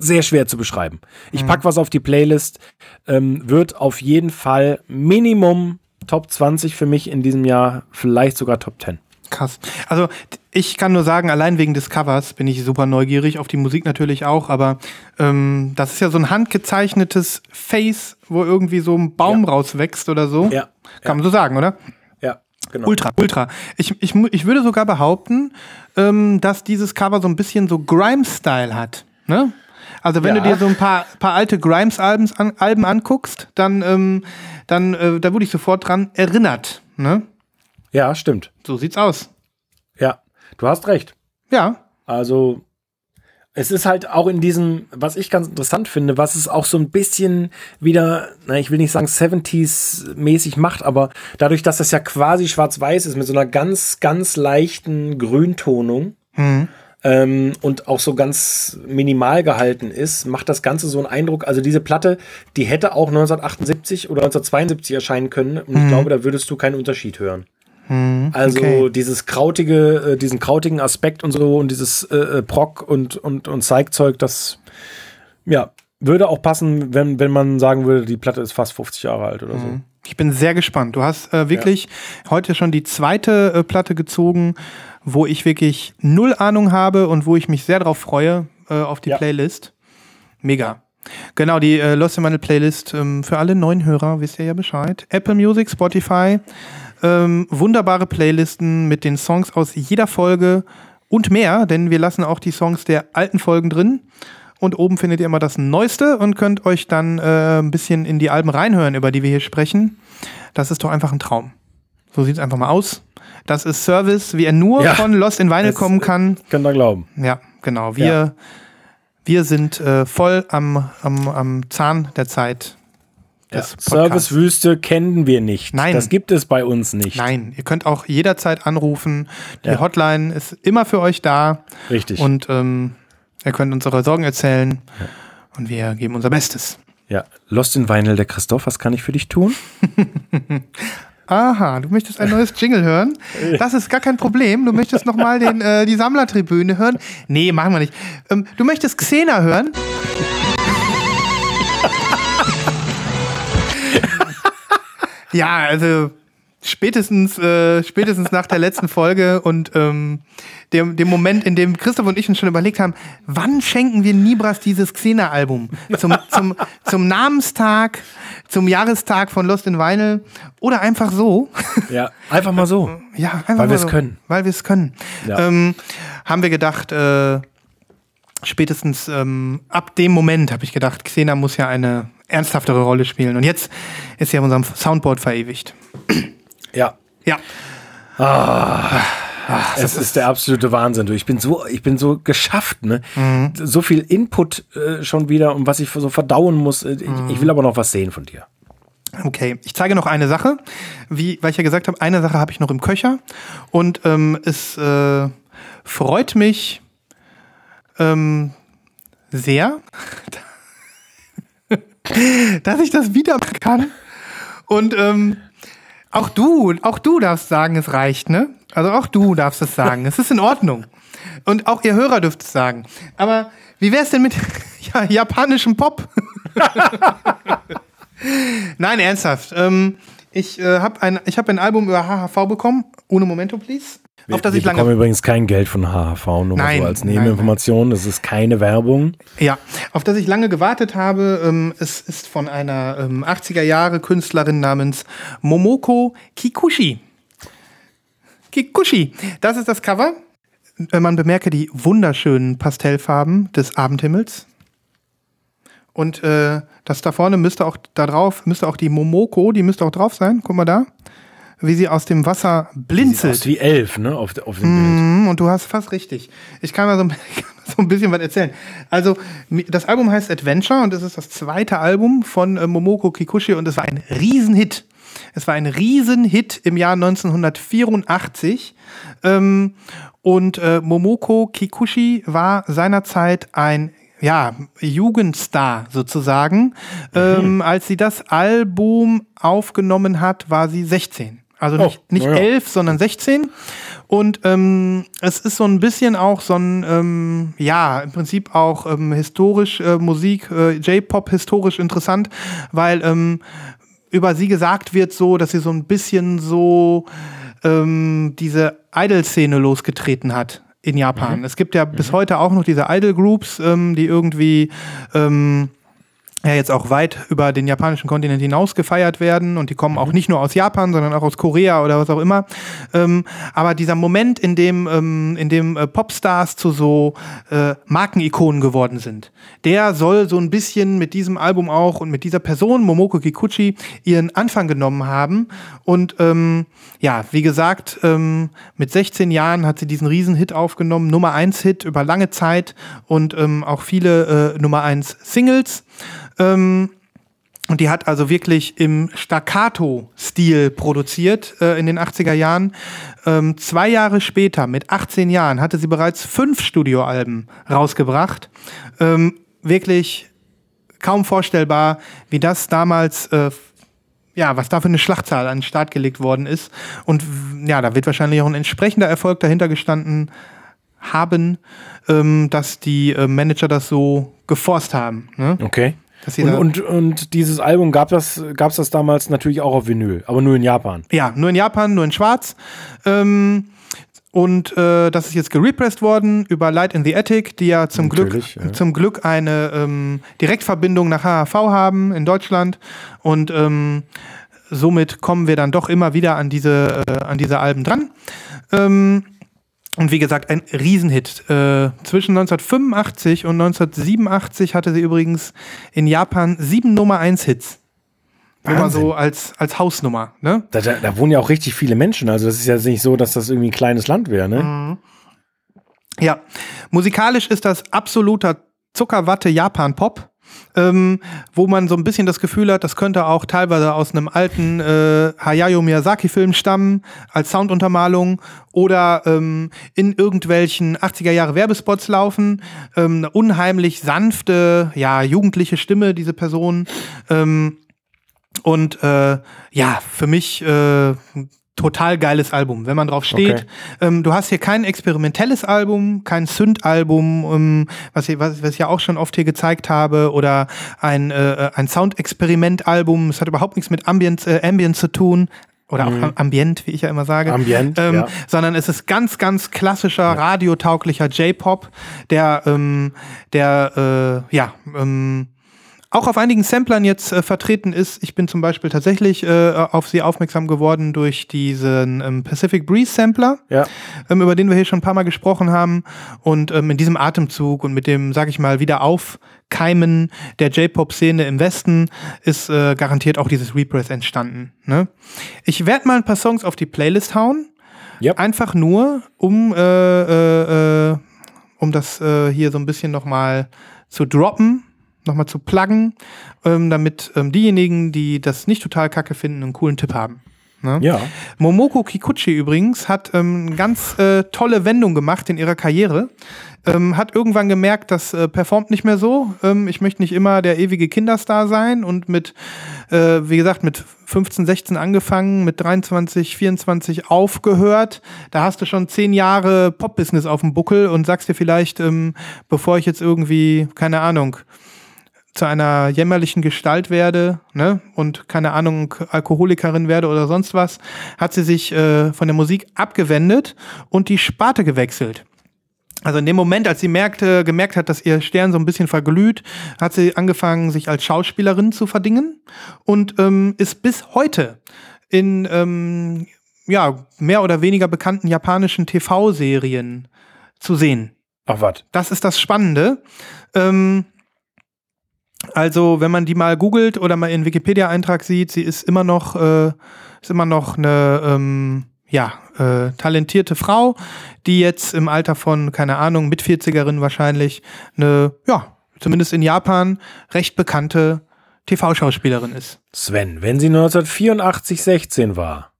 sehr schwer zu beschreiben. Ich pack was auf die Playlist, ähm, wird auf jeden Fall Minimum Top 20 für mich in diesem Jahr, vielleicht sogar Top 10. Krass. Also ich kann nur sagen, allein wegen des Covers bin ich super neugierig, auf die Musik natürlich auch, aber ähm, das ist ja so ein handgezeichnetes Face, wo irgendwie so ein Baum Ja. rauswächst oder so. Ja, Kann man so sagen, oder? ja, genau. Ultra, ultra. Ich, ich, ich würde sogar behaupten, ähm, dass dieses Cover so ein bisschen so Grimes-Style hat. Ne? Also wenn Ja. du dir so ein paar, paar alte Grimes-Alben an, Alben anguckst, dann, ähm, dann äh, da wurde ich sofort dran erinnert. Ne? Ja, stimmt. So sieht's aus. Ja, du hast recht. Ja. Also, es ist halt auch in diesem, was ich ganz interessant finde, was es auch so ein bisschen wieder, na, ich will nicht sagen 70s-mäßig macht, aber dadurch, dass das ja quasi schwarz-weiß ist, mit so einer ganz, ganz leichten Grüntonung ähm, und auch so ganz minimal gehalten ist, macht das Ganze so einen Eindruck. Also, diese Platte, die hätte auch 1978 oder 1972 erscheinen können und ich glaube, da würdest du keinen Unterschied hören. Also okay. dieses krautige, äh, diesen krautigen Aspekt und so und dieses äh, äh, Proc und, und, und Zeigzeug, das ja, würde auch passen, wenn, wenn man sagen würde, die Platte ist fast 50 Jahre alt oder so. Ich bin sehr gespannt. Du hast äh, wirklich heute schon die zweite äh, Platte gezogen, wo ich wirklich null Ahnung habe und wo ich mich sehr darauf freue, äh, auf die Ja. Playlist. Mega. Genau, die äh, Lost in Meine Playlist ähm, für alle neuen Hörer, wisst ihr ja Bescheid. Apple Music, Spotify, ähm, wunderbare Playlisten mit den Songs aus jeder Folge und mehr, denn wir lassen auch die Songs der alten Folgen drin. Und oben findet ihr immer das Neueste und könnt euch dann äh, ein bisschen in die Alben reinhören, über die wir hier sprechen. Das ist doch einfach ein Traum. So sieht es einfach mal aus. Das ist Service, wie er nur Ja. von Lost in Vinyl kommen kann. Könnt ihr glauben. Ja, genau. Wir, Ja. wir sind äh, voll am, am, am Zahn der Zeit. Podcasts. Servicewüste kennen wir nicht. Nein. Das gibt es bei uns nicht. Nein, ihr könnt auch jederzeit anrufen. Die Ja. Hotline ist immer für euch da. Richtig. Und ähm, ihr könnt uns eure Sorgen erzählen. Und wir geben unser Bestes. ja, Lost in Vinyl, der Christoph, was kann ich für dich tun? Aha, du möchtest ein neues Jingle hören? Das ist gar kein Problem. Du möchtest nochmal äh, die Sammlertribüne hören? Nee, machen wir nicht. Ähm, du möchtest Xena hören? Ja, also spätestens, äh, spätestens nach der letzten Folge und ähm, dem, dem Moment, in dem Christoph und ich uns schon überlegt haben, wann schenken wir Nibras dieses Xena-Album? Zum, zum, zum Namenstag, zum Jahrestag von Lost in Vinyl oder einfach so? Ja, einfach mal so. Ja, einfach Weil wir es so. können. Weil wir es können. Ja. Ähm, haben wir gedacht, äh, spätestens ähm, ab dem Moment habe ich gedacht, Xena muss ja eine ernsthaftere Rolle spielen. Und jetzt ist sie auf unserem Soundboard verewigt. Ja. Ja. Es ist der absolute Wahnsinn. Du, ich bin so, ich bin so geschafft, ne? Mhm. So viel Input äh, schon wieder und was ich so verdauen muss. Ich, Mhm. ich will aber noch was sehen von dir. Okay, ich zeige noch eine Sache. Wie, weil ich ja gesagt habe, eine Sache habe ich noch im Köcher. Und ähm, es äh, freut mich ähm, sehr, dass ich das wieder kann. Und ähm, auch du, auch du darfst sagen, es reicht, ne? Also auch du darfst es sagen. Es ist in Ordnung. Und auch ihr Hörer dürft es sagen. Aber wie wäre es denn mit ja, japanischem Pop? Nein, ernsthaft. Ähm, ich äh, habe ein, hab ein Album über HHV bekommen. Ohne Momento, please. Auf das wir ich lange. bekommen übrigens kein Geld von HHV, nur Nein, so als Nebeninformation. Das ist keine Werbung. Ja, auf das ich lange gewartet habe. Ähm, es ist von einer ähm, 80er Jahre Künstlerin namens Momoko Kikuchi. Kikuchi. Das ist das Cover. Äh, Man bemerke die wunderschönen Pastellfarben des Abendhimmels. Und äh, das da vorne müsste auch da drauf, müsste auch die Momoko, die müsste auch drauf sein. Guck mal da. Wie sie aus dem Wasser Sieht blinzelt. aus wie elf, ne? Auf, auf dem Bild. Mhm, Und du hast fast richtig. Ich kann mal so, so ein bisschen was erzählen. Also, das Album heißt Adventure und es ist das zweite Album von äh, Momoko Kikuchi und es war ein Riesenhit. Es war ein Riesenhit im Jahr 1984. Ähm, und äh, Momoko Kikuchi war seinerzeit ein ja, Jugendstar sozusagen. Ähm, als sie das Album aufgenommen hat, war sie 16. Also nicht, Oh, nicht ja. 11, sondern 16. Und ähm, es ist so ein bisschen auch so ein, ähm, ja, im Prinzip auch ähm, historisch äh, Musik, äh, J-Pop historisch interessant, weil ähm, über sie gesagt wird so, dass sie so ein bisschen so ähm, diese Idol-Szene losgetreten hat in Japan. Es gibt ja bis heute auch noch diese Idol-Groups, ähm, die irgendwie ähm, ja jetzt auch weit über den japanischen Kontinent hinaus gefeiert werden und die kommen auch nicht nur aus Japan, sondern auch aus Korea oder was auch immer. Ähm, aber dieser Moment, in dem, ähm, in dem äh, Popstars zu so äh, Markenikonen geworden sind, der soll so ein bisschen mit diesem Album auch und mit dieser Person, Momoko Kikuchi, ihren Anfang genommen haben. Und ähm, ja, wie gesagt, ähm, mit 16 Jahren hat sie diesen Riesenhit aufgenommen, Nummer 1 Hit über lange Zeit und ähm, auch viele äh, Nummer 1 Singles. Ähm, und die hat also wirklich im Staccato-Stil produziert äh, in den 80er Jahren. Ähm, zwei Jahre später, mit 18 Jahren, hatte sie bereits fünf Studioalben rausgebracht. Ähm, wirklich kaum vorstellbar, wie das damals, äh, ja, was da für eine Schlachtzahl an den Start gelegt worden ist. Und ja, da wird wahrscheinlich auch ein entsprechender Erfolg dahinter gestanden haben, ähm, dass die äh, Manager das so geforst haben. Ne? Okay. Und, und, und dieses Album gab das, gab es das damals natürlich auch auf Vinyl, aber nur in Japan. Ja, nur in Japan, nur in Schwarz. Ähm, und äh, das ist jetzt gerepressed worden über Light in the Attic, die ja zum Natürlich, Glück ja. zum Glück eine ähm, Direktverbindung nach HHV haben in Deutschland. Und ähm, somit kommen wir dann doch immer wieder an diese, äh, an diese Alben dran. Ähm, und wie gesagt, ein Riesenhit. Äh, zwischen 1985 und 1987 hatte sie übrigens in Japan sieben Nummer 1 Hits. Wahnsinn. so als, als Hausnummer, ne? Da, da, da wohnen ja auch richtig viele Menschen. Also das ist ja nicht so, dass das irgendwie ein kleines Land wäre, ne? Ja, musikalisch ist das absoluter Zuckerwatte Japan-Pop. Ähm, wo man so ein bisschen das Gefühl hat, das könnte auch teilweise aus einem alten äh, Hayao Miyazaki-Film stammen, als Sounduntermalung oder ähm, in irgendwelchen 80er Jahre Werbespots laufen. Ähm, eine unheimlich sanfte, ja, jugendliche Stimme, diese Person. Ähm, und äh, ja, für mich äh, total geiles Album, wenn man drauf steht. Okay. Ähm, du hast hier kein experimentelles Album, kein Synth-Album, ähm, was, ich- was, was ich ja auch schon oft hier gezeigt habe, oder ein, äh, ein Soundexperiment-Album. Es hat überhaupt nichts mit Ambient, äh, Ambient zu tun. Oder auch Am- Ambient, wie ich ja immer sage. Mhm. Ambient, ähm, ja. Sondern es ist ganz, ganz klassischer, radiotauglicher J-Pop, der, ähm, der, äh, ja, ähm, auch auf einigen Samplern jetzt äh, vertreten ist. Ich bin zum Beispiel tatsächlich äh, auf sie aufmerksam geworden durch diesen ähm, Pacific Breeze Sampler, Ja. ähm, über den wir hier schon ein paar Mal gesprochen haben. Und ähm, in diesem Atemzug und mit dem, sag ich mal, wieder Aufkeimen der J-Pop-Szene im Westen ist äh, garantiert auch dieses Repress entstanden. Ne? Ich werde mal ein paar Songs auf die Playlist hauen. Yep. Einfach nur, um, äh, äh, äh, um das äh, hier so ein bisschen nochmal zu droppen, nochmal zu pluggen, ähm, damit ähm, diejenigen, die das nicht total kacke finden, einen coolen Tipp haben. Ne? Ja. Momoko Kikuchi übrigens hat ähm, eine ganz äh, tolle Wendung gemacht in ihrer Karriere. Ähm, hat irgendwann gemerkt, das äh, performt nicht mehr so. Ähm, ich möchte nicht immer der ewige Kinderstar sein und mit, äh, wie gesagt, mit 15, 16 angefangen, mit 23, 24 aufgehört. Da hast du schon zehn Jahre Pop-Business auf dem Buckel und sagst dir vielleicht, ähm, bevor ich jetzt irgendwie, keine Ahnung, zu einer jämmerlichen Gestalt werde ne, und keine Ahnung, Alkoholikerin werde oder sonst was, hat sie sich äh, von der Musik abgewendet und die Sparte gewechselt. Also in dem Moment, als sie merkte, gemerkt hat, dass ihr Stern so ein bisschen verglüht, hat sie angefangen, sich als Schauspielerin zu verdingen und ähm, ist bis heute in ähm, ja, mehr oder weniger bekannten japanischen TV-Serien zu sehen. Ach, was? Das ist das Spannende. Ähm, also, wenn man die mal googelt oder mal ihren Wikipedia-Eintrag sieht, sie ist immer noch, äh, ist immer noch eine, ähm, ja, äh, talentierte Frau, die jetzt im Alter von, keine Ahnung, mit 40erin wahrscheinlich, eine, ja, zumindest in Japan, recht bekannte TV-Schauspielerin ist. Sven, wenn sie 1984 16 war,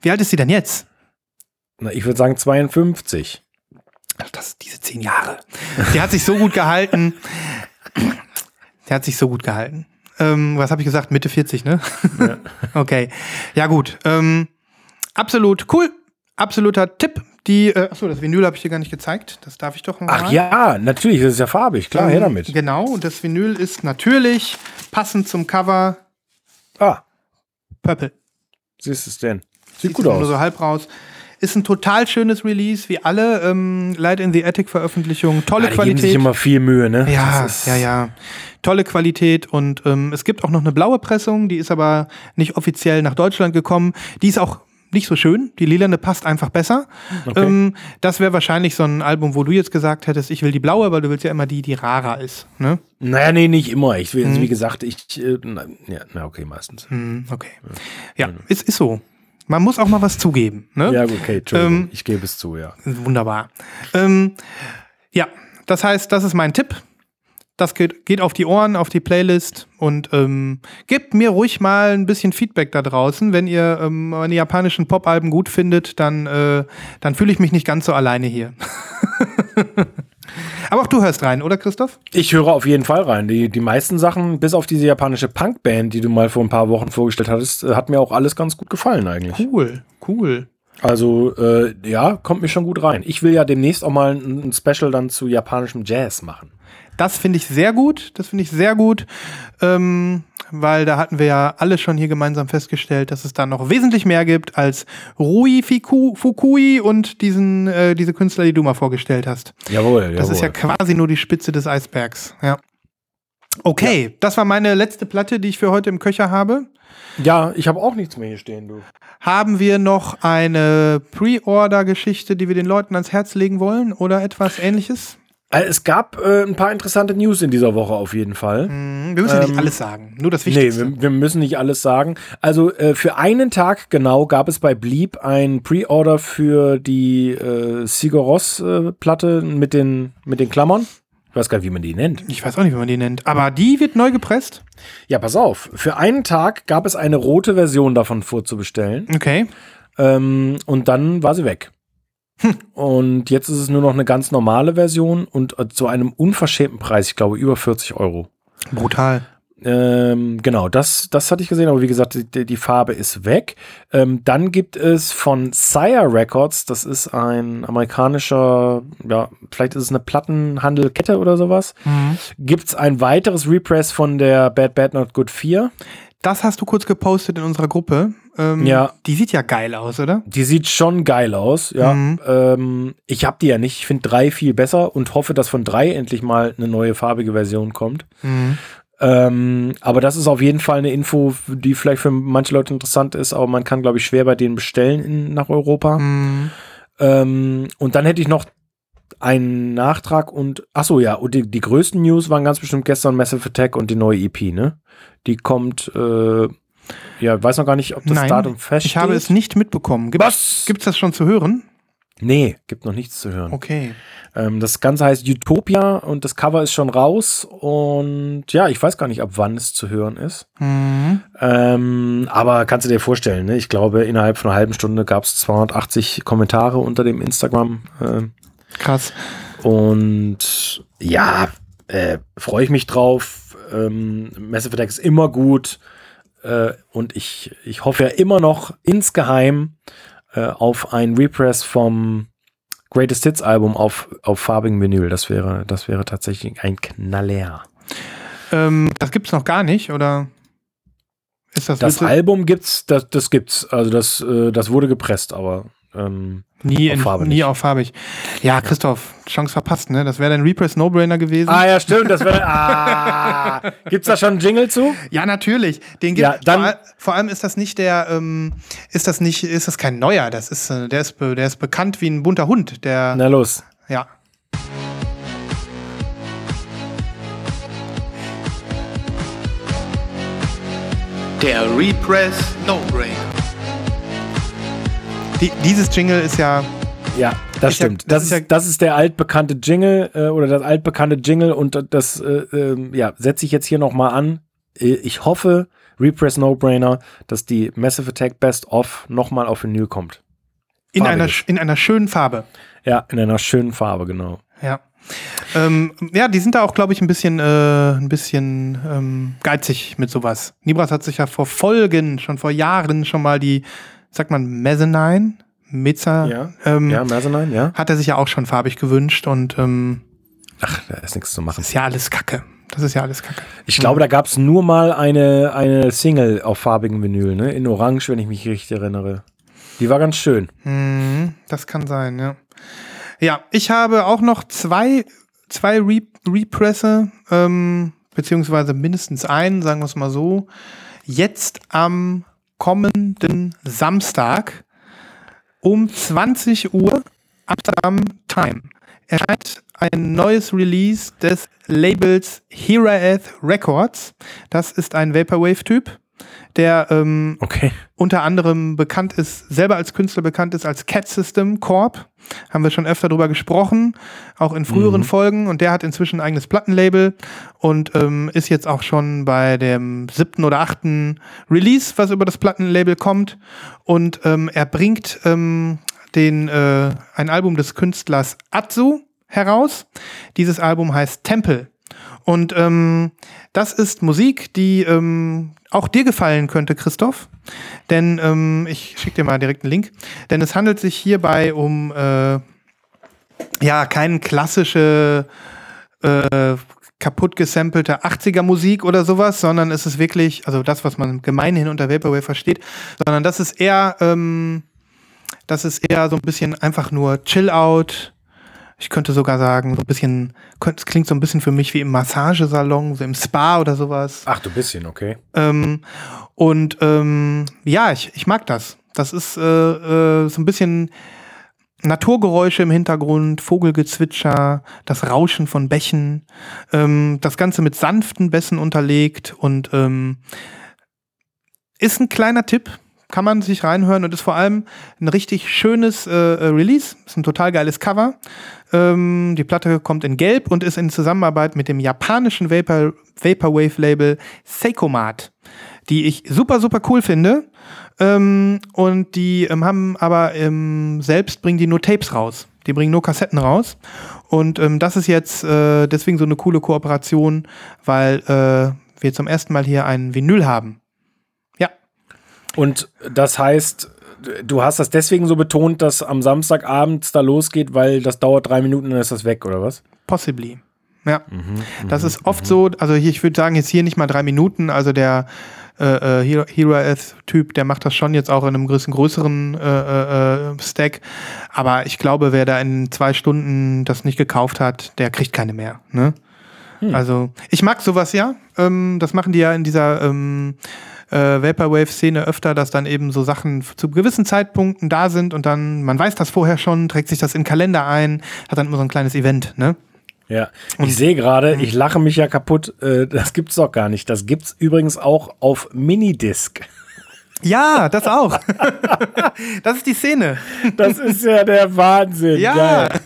Wie alt ist sie denn jetzt? na, ich würde sagen 52. Ach, Das, diese zehn Jahre. Die hat sich so gut gehalten. Die hat sich so gut gehalten. Ähm, was habe ich gesagt? Mitte 40, ne? okay. Ja, gut. Ähm, absolut cool. Absoluter Tipp. Die, äh, achso, das Vinyl habe ich dir gar nicht gezeigt. Das darf ich doch mal. Ach ja, natürlich, das ist ja farbig, klar, her Ähm, damit. Genau, und das Vinyl ist natürlich passend zum Cover Ah, Purple. siehst du es denn? Sieht Sieht gut nur aus. so halb raus. Ist ein total schönes Release, wie alle ähm, Light in the Attic Veröffentlichungen. Tolle Ah, die geben sich Qualität. immer viel Mühe, ne? Ja, ist- ja, ja. Tolle Qualität und ähm, es gibt auch noch eine blaue Pressung, die ist aber nicht offiziell nach Deutschland gekommen. Die ist auch nicht so schön. Die lilane passt einfach besser. Okay. Ähm, das wäre wahrscheinlich so ein Album, wo du jetzt gesagt hättest, ich will die blaue, weil du willst ja immer die, die rarer ist. Ne? Naja, nee, nicht immer. Ich will, Mhm. wie gesagt, ich, äh, na, ja, na, okay, meistens. Hm, okay. Ja, es ist so. Man muss auch mal was zugeben. Ne? Ja, okay, Entschuldigung, Ähm, ich gebe es zu, ja. Wunderbar. Ähm, ja, das heißt, das ist mein Tipp. Das geht, geht auf die Ohren, auf die Playlist und ähm, gebt mir ruhig mal ein bisschen Feedback da draußen. Wenn ihr ähm, meine japanischen Pop-Alben gut findet, dann, äh, dann fühle ich mich nicht ganz so alleine hier. Aber auch du hörst rein, oder Christoph? Ich höre auf jeden Fall rein. Die, die meisten Sachen, bis auf diese japanische Punkband, die du mal vor ein paar Wochen vorgestellt hattest, äh, hat mir auch alles ganz gut gefallen eigentlich. Cool, cool. Also, äh, ja, kommt mir schon gut rein. Ich will ja demnächst auch mal ein, ein Special dann zu japanischem Jazz machen. Das finde ich sehr gut. Das finde ich sehr gut. Ähm, weil da hatten wir ja alle schon hier gemeinsam festgestellt, dass es da noch wesentlich mehr gibt als Rui Fiku, Fukui und diesen, äh, diese Künstler, die du mal vorgestellt hast. Jawohl, Das ist ja quasi nur die Spitze des Eisbergs. Ja. Okay, das war meine letzte Platte, die ich für heute im Köcher habe. Ja, ich habe auch nichts mehr hier stehen, du. Haben wir noch eine Pre-Order-Geschichte, die wir den Leuten ans Herz legen wollen oder etwas ähnliches? Äh, Es gab äh, ein paar interessante News in dieser Woche auf jeden Fall. Hm, Wir müssen ja Ähm, nicht alles sagen, nur das Nee, Wichtigste. wir, wir müssen nicht alles sagen. Also äh, für einen Tag genau gab es bei Bleep ein Pre-Order für die äh, Sigoros-Platte mit, den, mit den Klammern. Ich weiß gar nicht, wie man die nennt. Ich weiß auch nicht, wie man die nennt. Aber die wird neu gepresst. Ja, pass auf. Für einen Tag gab es eine rote Version davon vorzubestellen. Okay. Ähm, und dann war sie weg. Und jetzt ist es nur noch eine ganz normale Version und äh, zu einem unverschämten Preis, ich glaube über 40 Euro. Brutal. Ähm, genau, das, das hatte ich gesehen, aber wie gesagt, die, die Farbe ist weg. Ähm, dann gibt es von Sire Records, das ist ein amerikanischer, ja, vielleicht ist es eine Plattenhandelkette oder sowas, Mhm. gibt es ein weiteres Repress von der Bad Bad Not Good 4. Das hast du kurz gepostet in unserer Gruppe. Ähm, Ja. Die sieht ja geil aus, oder? Die sieht schon geil aus, ja. Mhm. Ähm, ich habe die ja nicht. Ich finde drei viel besser und hoffe, dass von drei endlich mal eine neue farbige Version kommt. Mhm. Ähm, aber das ist auf jeden Fall eine Info, die vielleicht für manche Leute interessant ist, aber man kann, glaube ich, schwer bei denen bestellen in, nach Europa. Mhm. Ähm, und dann hätte ich noch einen Nachtrag und, ach so, ja, und die, die größten News waren ganz bestimmt gestern Massive Attack und die neue EP, ne? Die kommt, äh, ja, weiß noch gar nicht, ob das Nein, Datum feststeht. ich habe es nicht mitbekommen. Gibt, Was? Gibt's das schon zu hören? Nee, gibt noch nichts zu hören. Okay. Ähm, das Ganze heißt Utopia und das Cover ist schon raus und ja, ich weiß gar nicht, ab wann es zu hören ist. Mhm. Ähm, aber kannst du dir vorstellen, ne? ich glaube, innerhalb von einer halben Stunde gab es 280 Kommentare unter dem Instagram. ähm, Krass. und ja, äh, freue ich mich drauf. Ähm, Massive Attack ist immer gut. Äh, und ich, ich hoffe ja immer noch insgeheim äh, auf ein Repress vom Greatest Hits Album auf, auf farbigen Vinyl. Das wäre, das wäre tatsächlich ein Knaller. Ähm, das gibt's noch gar nicht, oder? Ist das, Das Album gibt's, das, das gibt's. Also das, äh, das wurde gepresst, aber ähm, nie, auf in, Farbe nie nicht. auf farbig? Ja, Christoph, Chance verpasst, ne? Das wäre dein Repress No-Brainer gewesen. Ah ja, stimmt. Das wäre. Ah, gibt's da schon einen Jingle zu? Ja, natürlich. Den gibt, Ja, dann- vor, vor allem ist das nicht der, ähm, ist das nicht, ist das kein neuer. Das ist, äh, der ist, der ist bekannt wie ein bunter Hund. Der, Na los. ja. Der Repress No-Brainer. Die, dieses Jingle ist ja, Ja, das stimmt. das das, ist ja- das ist der altbekannte Jingle äh, oder das altbekannte Jingle und das äh, ähm, ja, setze ich jetzt hier nochmal an. Äh, Ich hoffe, Repress No Brainer, dass die Massive Attack Best of nochmal auf Vinyl kommt. in Farbe einer, ist. in einer schönen Farbe. Ja, in einer schönen Farbe, genau. Ja. Ähm, ja, die sind da auch, glaube ich, ein bisschen, äh, ein bisschen ähm, geizig mit sowas. Nibras hat sich ja vor Folgen, schon vor Jahren schon mal die, sagt man, Mezzanine, Mezza, Ja, ähm, ja, Mezzanine, ja. hat er sich ja auch schon farbig gewünscht und ähm, Ach, da ist nichts zu machen. ist ja alles Kacke. Das ist ja alles Kacke. Ich glaube, da gab es nur mal eine, eine Single auf farbigen Vinyl, ne? In Orange, wenn ich mich richtig erinnere. Die war ganz schön. Mhm, das kann sein, ja. Ja, ich habe auch noch zwei, zwei Re Represse, ähm, beziehungsweise mindestens einen, sagen wir es mal so. Jetzt am kommenden Samstag um 20 Uhr Amsterdam Time erscheint ein neues Release des Labels Heraeth Records. Das ist ein Vaporwave-Typ, der ähm, Okay. unter anderem bekannt ist, selber als Künstler bekannt ist als Cat System Corp. Haben wir schon öfter drüber gesprochen, auch in früheren Folgen. Und der hat inzwischen ein eigenes Plattenlabel und ähm, ist jetzt auch schon bei dem siebten oder achten Release, was über das Plattenlabel kommt. Und ähm, er bringt ähm, den, äh, ein Album des Künstlers Atsu heraus. Dieses Album heißt Temple. Und ähm, das ist Musik, die ähm, auch dir gefallen könnte, Christoph. Denn ähm, ich schicke dir mal direkt einen Link. Denn es handelt sich hierbei um äh, ja keine klassische äh, kaputt gesampelte 80er Musik oder sowas, sondern es ist wirklich, also das, was man gemeinhin unter Vaporwave versteht, sondern das ist eher, ähm, das ist eher so ein bisschen einfach nur Chill-Out. Ich könnte sogar sagen, so ein bisschen, es klingt so ein bisschen für mich wie im Massagesalon, so im Spa oder sowas. Ach, du bisschen, okay. Ähm, und ähm, ja, ich, ich mag das. Das ist äh, äh, so ein bisschen Naturgeräusche im Hintergrund, Vogelgezwitscher, das Rauschen von Bächen, ähm, das Ganze mit sanften Bässen unterlegt und ähm, ist ein kleiner Tipp, kann man sich reinhören und ist vor allem ein richtig schönes äh, äh, Release. Ist ein total geiles Cover. Ähm, die Platte kommt in Gelb und ist in Zusammenarbeit mit dem japanischen Vapor, Vaporwave-Label Seikomat, die ich super, super cool finde. Ähm, und die ähm, haben aber ähm, selbst bringen die nur Tapes raus. Die bringen nur Kassetten raus. Und ähm, das ist jetzt äh, deswegen so eine coole Kooperation, weil äh, wir zum ersten Mal hier ein Vinyl haben. Ja. Und das heißt, du hast das deswegen so betont, dass am Samstagabend da losgeht, weil das dauert drei Minuten, dann ist das weg, oder was? Possibly. Ja. das ist oft so, also hier, ich würde sagen, jetzt hier nicht mal drei Minuten, also der äh, äh, Hero, Typ, der macht das schon jetzt auch in einem größeren, größeren äh, äh, Stack. Aber ich glaube, wer da in zwei Stunden das nicht gekauft hat, der kriegt keine mehr. Ne? Also ich mag sowas ja. Ähm, das machen die ja in dieser ähm, äh, Vaporwave-Szene öfter, dass dann eben so Sachen zu gewissen Zeitpunkten da sind und dann, man weiß das vorher schon, trägt sich das in den Kalender ein, hat dann immer so ein kleines Event, ne? Ja, ich sehe gerade, ich lache mich ja kaputt. Äh, das gibt's doch gar nicht. Das gibt's übrigens auch auf Minidisc. Ja, das auch. das ist die Szene. Das ist ja der Wahnsinn. Ja. Geil.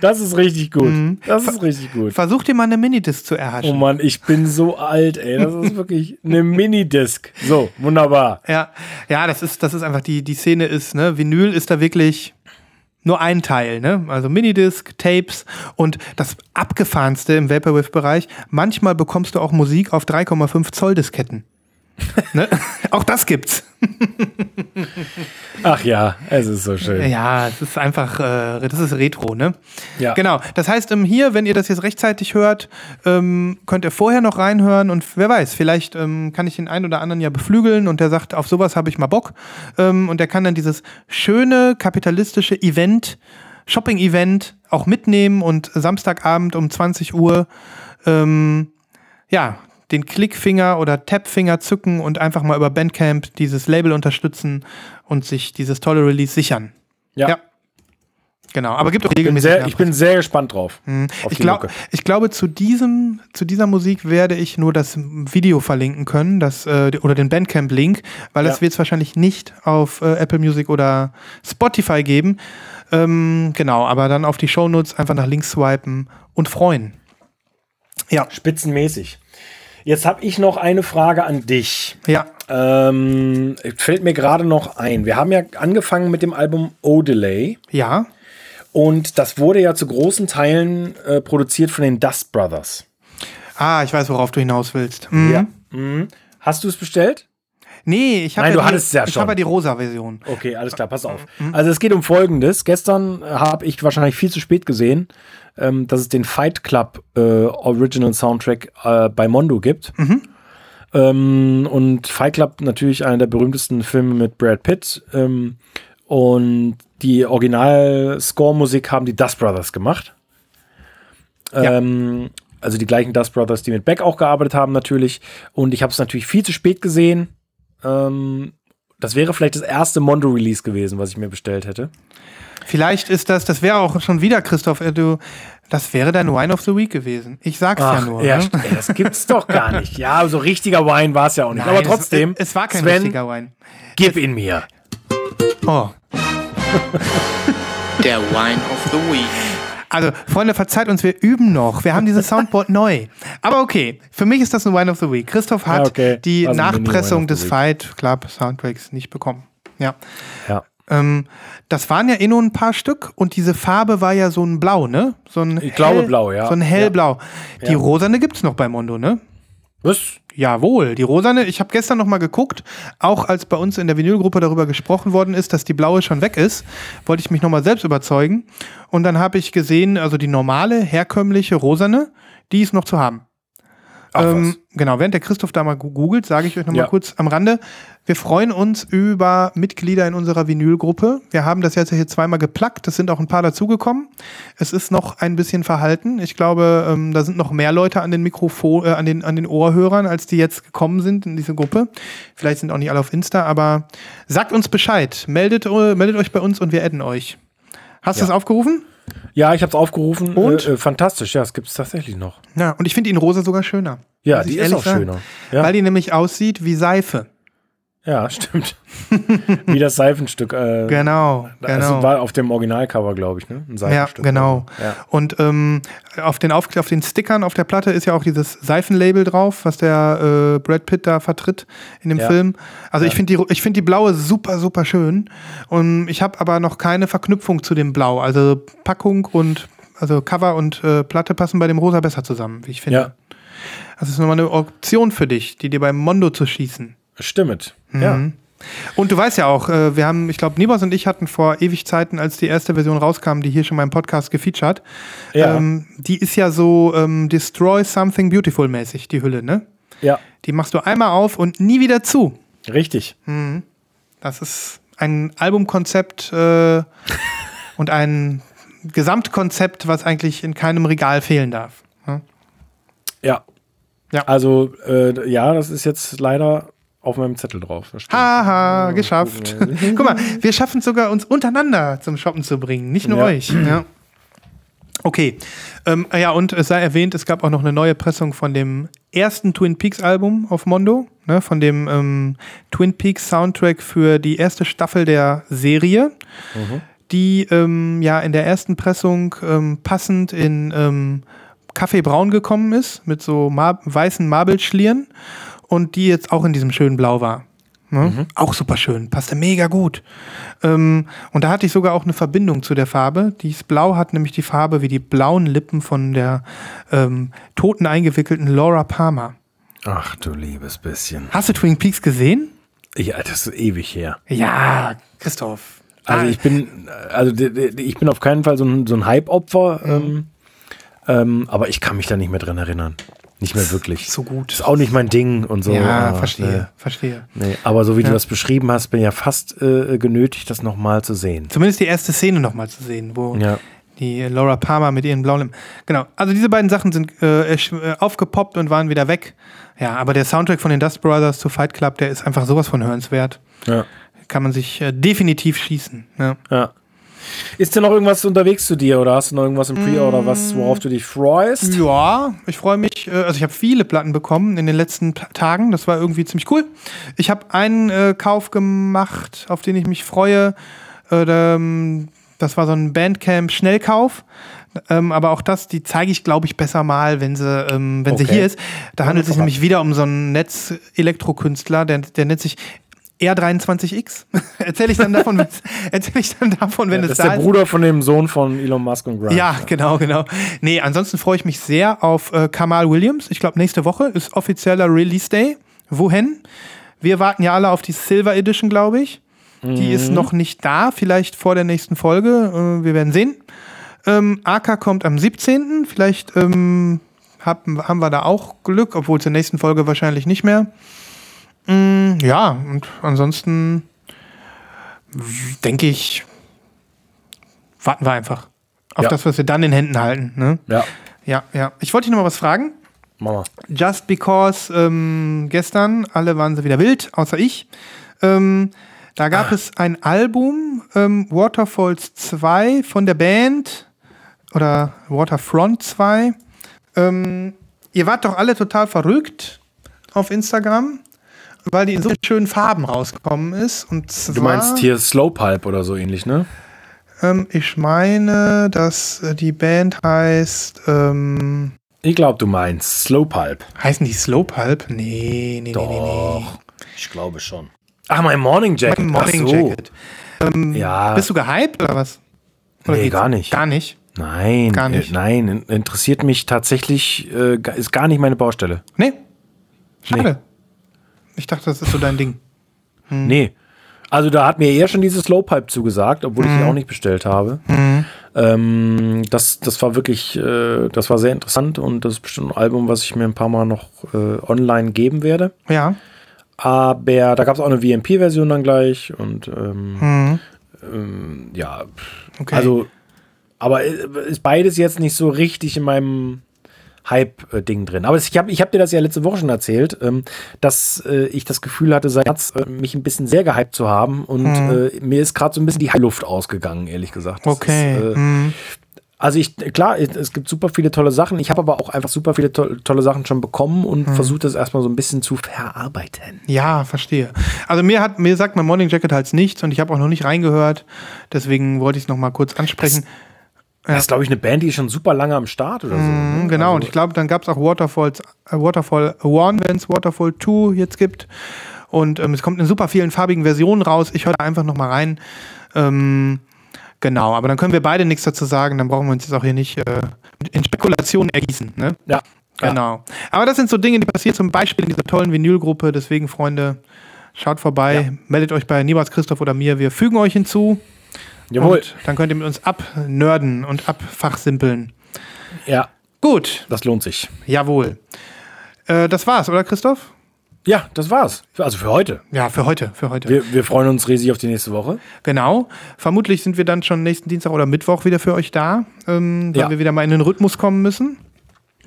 Das ist richtig gut. Das ist richtig gut. Versuch dir mal eine Minidisc zu erhaschen. Oh Mann, ich bin so alt, ey. Das ist wirklich eine Minidisc. So, wunderbar. Ja, ja, das ist, das ist einfach die, die Szene ist, ne, Vinyl ist da wirklich nur ein Teil, ne? Also Minidisc, Tapes und das abgefahrenste im Vaporwave-Bereich. Manchmal bekommst du auch Musik auf 3,5 Zoll Disketten. Ne? Auch das gibt's. Ach ja, es ist so schön. Ja, es ist einfach, äh, das ist Retro, ne? Ja. Genau. Das heißt, ähm, hier, wenn ihr das jetzt rechtzeitig hört, ähm, könnt ihr vorher noch reinhören und wer weiß, vielleicht ähm, kann ich den einen oder anderen ja beflügeln und der sagt, auf sowas habe ich mal Bock. Ähm, und der kann dann dieses schöne kapitalistische Event, Shopping-Event auch mitnehmen und Samstagabend um 20 Uhr, ähm, ja, den Klickfinger oder Tapfinger zücken und einfach mal über Bandcamp dieses Label unterstützen und sich dieses tolle Release sichern. Ja. Genau, aber gibt auch Ich bin, regelmäßig. sehr, ich bin sehr gespannt drauf. Auf ich, glaub, ich glaube, zu diesem, zu dieser Musik werde ich nur das Video verlinken können, das, äh, oder den Bandcamp-Link, weil das Ja. wird es wahrscheinlich nicht auf äh, Apple Music oder Spotify geben. Ähm, genau, aber dann auf die Shownotes einfach nach links swipen und freuen. Ja, Spitzenmäßig. Jetzt habe ich noch eine Frage an dich. ja, Ähm, fällt mir gerade noch ein. Wir haben ja angefangen mit dem Album O-Delay ja. und das wurde ja zu großen Teilen äh, produziert von den Dust Brothers. Ah, ich weiß, worauf du hinaus willst. Mhm. Ja. Mhm. Hast du es bestellt? Nee, ich habe ja du die, ja ich habe ja die rosa Version. Okay, alles klar, pass auf. Also es geht um Folgendes. Gestern habe ich wahrscheinlich viel zu spät gesehen, ähm, dass es den Fight Club äh, Original Soundtrack äh, bei Mondo gibt. Ähm, und Fight Club natürlich einer der berühmtesten Filme mit Brad Pitt. Ähm, und die Original-Score-Musik haben die Dust Brothers gemacht. Ja. Ähm, also die gleichen Dust Brothers, die mit Beck auch gearbeitet haben natürlich. Und ich habe es natürlich viel zu spät gesehen. Ähm, das wäre vielleicht das erste Mondo-Release gewesen, was ich mir bestellt hätte. Vielleicht ist das, das wäre auch schon wieder, Christoph, äh, du, das wäre dein Wine of the Week gewesen. Ich sag's ja nur. ja, ne? ey, das gibt's doch gar nicht. Ja, so richtiger Wine war es ja auch nicht. Nein, Aber trotzdem, Es, es war kein Sven, richtiger Wein. gib ihn mir. Oh. Der Wine of the Week. Also, Freunde, verzeiht uns, wir üben noch. Wir haben dieses Soundboard neu. Aber okay, für mich ist das ein Wine of the Week. Christoph hat Ja, okay. die Also Nachpressung des. Fight Club Soundtracks nicht bekommen. Ja. Ja. Ähm, das waren ja eh nur ein paar Stück und diese Farbe war ja so ein Blau, ne? So ein Ich glaube blau, ja. So ein hellblau. Die Ja. rosane gibt's noch bei Mondo, ne? Was? Jawohl, die rosane. Ich habe gestern noch mal geguckt, auch als bei uns in der Vinylgruppe darüber gesprochen worden ist, dass die blaue schon weg ist, wollte ich mich noch mal selbst überzeugen. Und dann habe ich gesehen, also die normale, herkömmliche rosane, die ist noch zu haben. Ach, Ähm, genau, während der Christoph da mal googelt, sage ich euch noch mal Ja. kurz am Rande. Wir freuen uns über Mitglieder in unserer Vinylgruppe. Wir haben das jetzt hier zweimal geplackt. Es sind auch ein paar dazugekommen. Es ist noch ein bisschen verhalten. Ich glaube, ähm, da sind noch mehr Leute an den Mikrofon, äh, an den, an den Ohrhörern, als die jetzt gekommen sind in diese Gruppe. Vielleicht sind auch nicht alle auf Insta, aber sagt uns Bescheid. Meldet, äh, meldet euch bei uns und wir adden euch. Hast du Ja. es aufgerufen? Ja, ich habe es aufgerufen. Und? Äh, äh, fantastisch, ja, es gibt es tatsächlich noch. Ja, und ich finde ihn rosa sogar schöner. Ja, die ist auch sagen. schöner. Ja. Weil die nämlich aussieht wie Seife. Ja, stimmt. Wie das Seifenstück. Äh, Genau, Das genau. war auf dem Originalcover, glaube ich, ne? Ein Ja, Seifenstück. genau. Ja. Und ähm, auf, den auf, auf den Stickern auf der Platte ist ja auch dieses Seifenlabel drauf, was der äh, Brad Pitt da vertritt in dem Ja. Film. Also ich finde die, ich find die blaue super, super schön. Und ich habe aber noch keine Verknüpfung zu dem Blau. Also Packung und also Cover und äh, Platte passen bei dem Rosa besser zusammen, wie ich finde. Ja, Das ist nochmal eine Option für dich, die dir beim Mondo zu schießen. Stimmt. Mhm. Ja. Und du weißt ja auch, äh, wir haben, ich glaube, Nibos und ich hatten vor ewig Zeiten, als die erste Version rauskam, die hier schon mal im Podcast gefeatured, Ja. ähm, die ist ja so ähm, Destroy Something Beautiful mäßig, die Hülle, ne? ja, Die machst du einmal auf und nie wieder zu. richtig. Das ist ein Albumkonzept äh, und ein Gesamtkonzept, was eigentlich in keinem Regal fehlen darf. ne? Ja. Ja. Also, äh, ja, das ist jetzt leider auf meinem Zettel drauf. Haha, geschafft. Guck mal, wir schaffen es sogar, uns untereinander zum Shoppen zu bringen, nicht nur Ja. euch. Ja. Okay. Ähm, ja, und es sei erwähnt, es gab auch noch eine neue Pressung von dem ersten Twin Peaks Album auf Mondo, ne, von dem ähm, Twin Peaks Soundtrack für die erste Staffel der Serie, die ähm, ja in der ersten Pressung ähm, passend in ähm, Kaffeebraun gekommen ist, mit so mar weißen Marbelschlieren und die jetzt auch in diesem schönen Blau war. Ne? Auch super schön, passte mega gut. Ähm, und da hatte ich sogar auch eine Verbindung zu der Farbe. Dieses Blau hat nämlich die Farbe wie die blauen Lippen von der ähm, toten eingewickelten Laura Palmer. Ach du liebes bisschen. Hast du Twin Peaks gesehen? Ja, das ist ewig her. Ja, Christoph. Also ich bin, also ich bin auf keinen Fall so ein, so ein Hype-Opfer, ähm, ähm, aber ich kann mich da nicht mehr dran erinnern. Nicht mehr wirklich. So gut. Ist auch nicht mein Ding und so. ja, verstehe, verstehe. Nee, nee. Aber so wie Ja. du das beschrieben hast, bin ich ja fast äh, genötigt, das nochmal zu sehen. Zumindest die erste Szene nochmal zu sehen, wo Ja. die Laura Palmer mit ihren blauen Lippen. Genau. Also diese beiden Sachen sind äh, äh, aufgepoppt und waren wieder weg. Ja, aber der Soundtrack von den Dust Brothers zu Fight Club, der ist einfach sowas von hörenswert. Ja. Kann man sich äh, definitiv schießen. Ja. ja. Ist denn noch irgendwas unterwegs zu dir oder hast du noch irgendwas im Pre-Order, was, worauf du dich freust? Ja, ich freue mich. äh, Also ich habe viele Platten bekommen in den letzten Tagen. Das war irgendwie ziemlich cool. Ich habe einen äh, Kauf gemacht, auf den ich mich freue. Äh, ähm, das war so ein Bandcamp-Schnellkauf. Ähm, aber auch das, die zeige ich, glaube ich, besser mal, wenn sie, ähm, wenn sie Okay. hier ist. Da handelt es sich nämlich wieder um so einen Netz-Elektrokünstler, der, der nennt sich R23X. erzähle ich dann davon, erzähl ich dann davon, wenn das es ist da der ist. Bruder von dem Sohn von Elon Musk und Grimes. Ja, genau, genau. Nee, ansonsten freue ich mich sehr auf äh, Kamal Williams. Ich glaube, nächste Woche ist offizieller Release Day. Wohin? Wir warten ja alle auf die Silver Edition, glaube ich. Die ist noch nicht da, vielleicht vor der nächsten Folge. Äh, wir werden sehen. Ähm, AK kommt am 17. Vielleicht ähm, haben, haben wir da auch Glück, obwohl zur nächsten Folge wahrscheinlich nicht mehr. Mm, ja, und ansonsten denke ich, warten wir einfach auf Ja. das, was wir dann in Händen halten. Ne? Ja, Ja, ja. Ich wollte dich noch mal was fragen. Mama. Just because ähm, gestern alle waren sie wieder wild, außer ich. Ähm, da gab es ein Album, ähm, Waterfalls 2 von der Band oder Waterfront 2. Ähm, ihr wart doch alle total verrückt auf Instagram, weil die in so schönen Farben rausgekommen ist. Und zwar, Du meinst hier Slowpipe oder so ähnlich, ne? Ähm, ich meine, dass äh, die Band heißt. Ähm, Ich glaube, du meinst Slowpipe. heißen die Slowpulp? Nee, nee, nee, nee, nee. Ich glaube schon. Ach, mein Morning Jacket. Mein Morning Ach so. Jacket. Ähm, Ja. Bist du gehypt oder was? Oder Nee, gar nicht. Gar nicht. Nein, Gar nicht. Äh, nein, in- interessiert mich tatsächlich, äh, ist gar nicht meine Baustelle. Nee. Schade. Ich dachte, das ist so dein Ding. Hm. Nee. Also da hat mir eher schon dieses Slowpipe zugesagt, obwohl Mhm. ich die auch nicht bestellt habe. Ähm, das, das war wirklich, äh, das war sehr interessant und das ist bestimmt ein Album, was ich mir ein paar Mal noch äh, online geben werde. Ja. Aber da gab es auch eine VMP-Version dann gleich und ähm, Mhm. ähm, ja, Okay. also, aber äh, ist beides jetzt nicht so richtig in meinem Hype-Ding drin. Aber ich habe ich hab dir das ja letzte Woche schon erzählt, ähm, dass äh, ich das Gefühl hatte, seit März äh, mich ein bisschen sehr gehypt zu haben und Mhm. äh, mir ist gerade so ein bisschen die Luft ausgegangen, ehrlich gesagt. Das Okay. Ist, Mhm. Also ich, klar, es gibt super viele tolle Sachen. Ich habe aber auch einfach super viele to tolle Sachen schon bekommen und Mhm. versuche das erstmal so ein bisschen zu verarbeiten. Ja, verstehe. Also mir hat mir sagt mein Morning Jacket halt nichts und ich habe auch noch nicht reingehört. Deswegen wollte ich es noch mal kurz ansprechen. Das ist, glaube ich, eine Band, die ist schon super lange am Start oder so. Mhm, ne? genau, Also, und ich glaube, dann gab es auch Waterfalls, äh, Waterfall 1, wenn es Waterfall 2 jetzt gibt. Und ähm, es kommt in super vielen farbigen Versionen raus. Ich höre da einfach noch mal rein. Ähm, genau, aber dann können wir beide nichts dazu sagen. Dann brauchen wir uns jetzt auch hier nicht äh, in Spekulationen ergießen. Ne? Ja. Genau. Aber das sind so Dinge, die passieren zum Beispiel in dieser tollen Vinylgruppe. Deswegen, Freunde, schaut vorbei, meldet euch bei Nibas, Christoph oder mir. Wir fügen euch hinzu. Jawohl. Und dann könnt ihr mit uns abnörden und abfachsimpeln. Ja, Gut, das lohnt sich. jawohl. Äh, das war's, oder Christoph? Ja, das war's. Also für heute. Ja, für heute, für heute. Wir, wir freuen uns riesig auf die nächste Woche. genau. Vermutlich sind wir dann schon nächsten Dienstag oder Mittwoch wieder für euch da, ähm, weil Ja. wir wieder mal in den Rhythmus kommen müssen.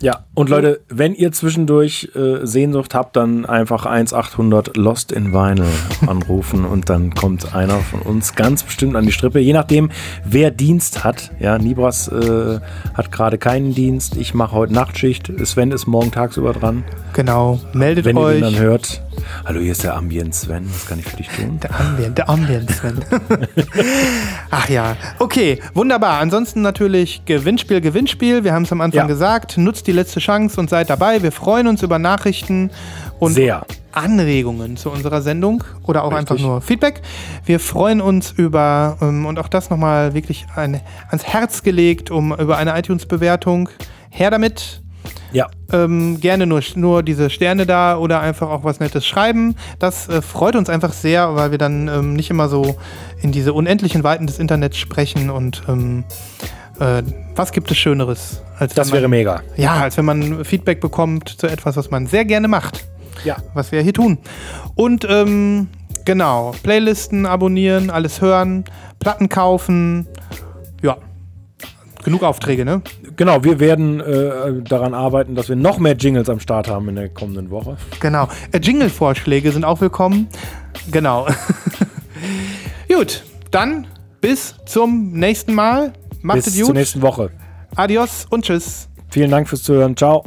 Ja, und Leute, wenn ihr zwischendurch äh, Sehnsucht habt, dann einfach 1800 Lost in Vinyl anrufen und dann kommt einer von uns ganz bestimmt an die Strippe. Je nachdem, wer Dienst hat. Ja, Nibras äh, hat gerade keinen Dienst. Ich mache heute Nachtschicht. Sven ist morgen tagsüber dran. Genau. Meldet Wenn ihr euch. den dann hört. Hallo, hier ist der Ambient Sven. Was kann ich für dich tun? Der Ambient, der Ambient, Sven. Ach ja, okay, wunderbar. Ansonsten natürlich Gewinnspiel, Gewinnspiel. Wir haben es am Anfang Ja. gesagt. Nutzt die letzte Chance und seid dabei. Wir freuen uns über Nachrichten und Sehr. Anregungen zu unserer Sendung oder auch Richtig. einfach nur Feedback. Wir freuen uns über, ähm, und auch das nochmal wirklich ein, ans Herz gelegt, um über eine iTunes-Bewertung. Her damit. Ja, Ähm, gerne nur, nur diese Sterne da oder einfach auch was Nettes schreiben. Das äh, freut uns einfach sehr, weil wir dann ähm, nicht immer so in diese unendlichen Weiten des Internets sprechen und ähm, äh, was gibt es Schöneres? Als das man, wäre mega. Ja, als wenn man Feedback bekommt zu etwas, was man sehr gerne macht. Ja. Was wir hier tun. Und ähm, genau, Playlisten abonnieren, alles hören, Platten kaufen. Ja. Genug Aufträge, ne? Genau, wir werden äh, daran arbeiten, dass wir noch mehr Jingles am Start haben in der kommenden Woche. Genau. Äh, Jingle-Vorschläge sind auch willkommen. Genau. gut, dann bis zum nächsten Mal. Macht Bis es zur gut. nächsten Woche. Adios und tschüss. Vielen Dank fürs Zuhören. Ciao.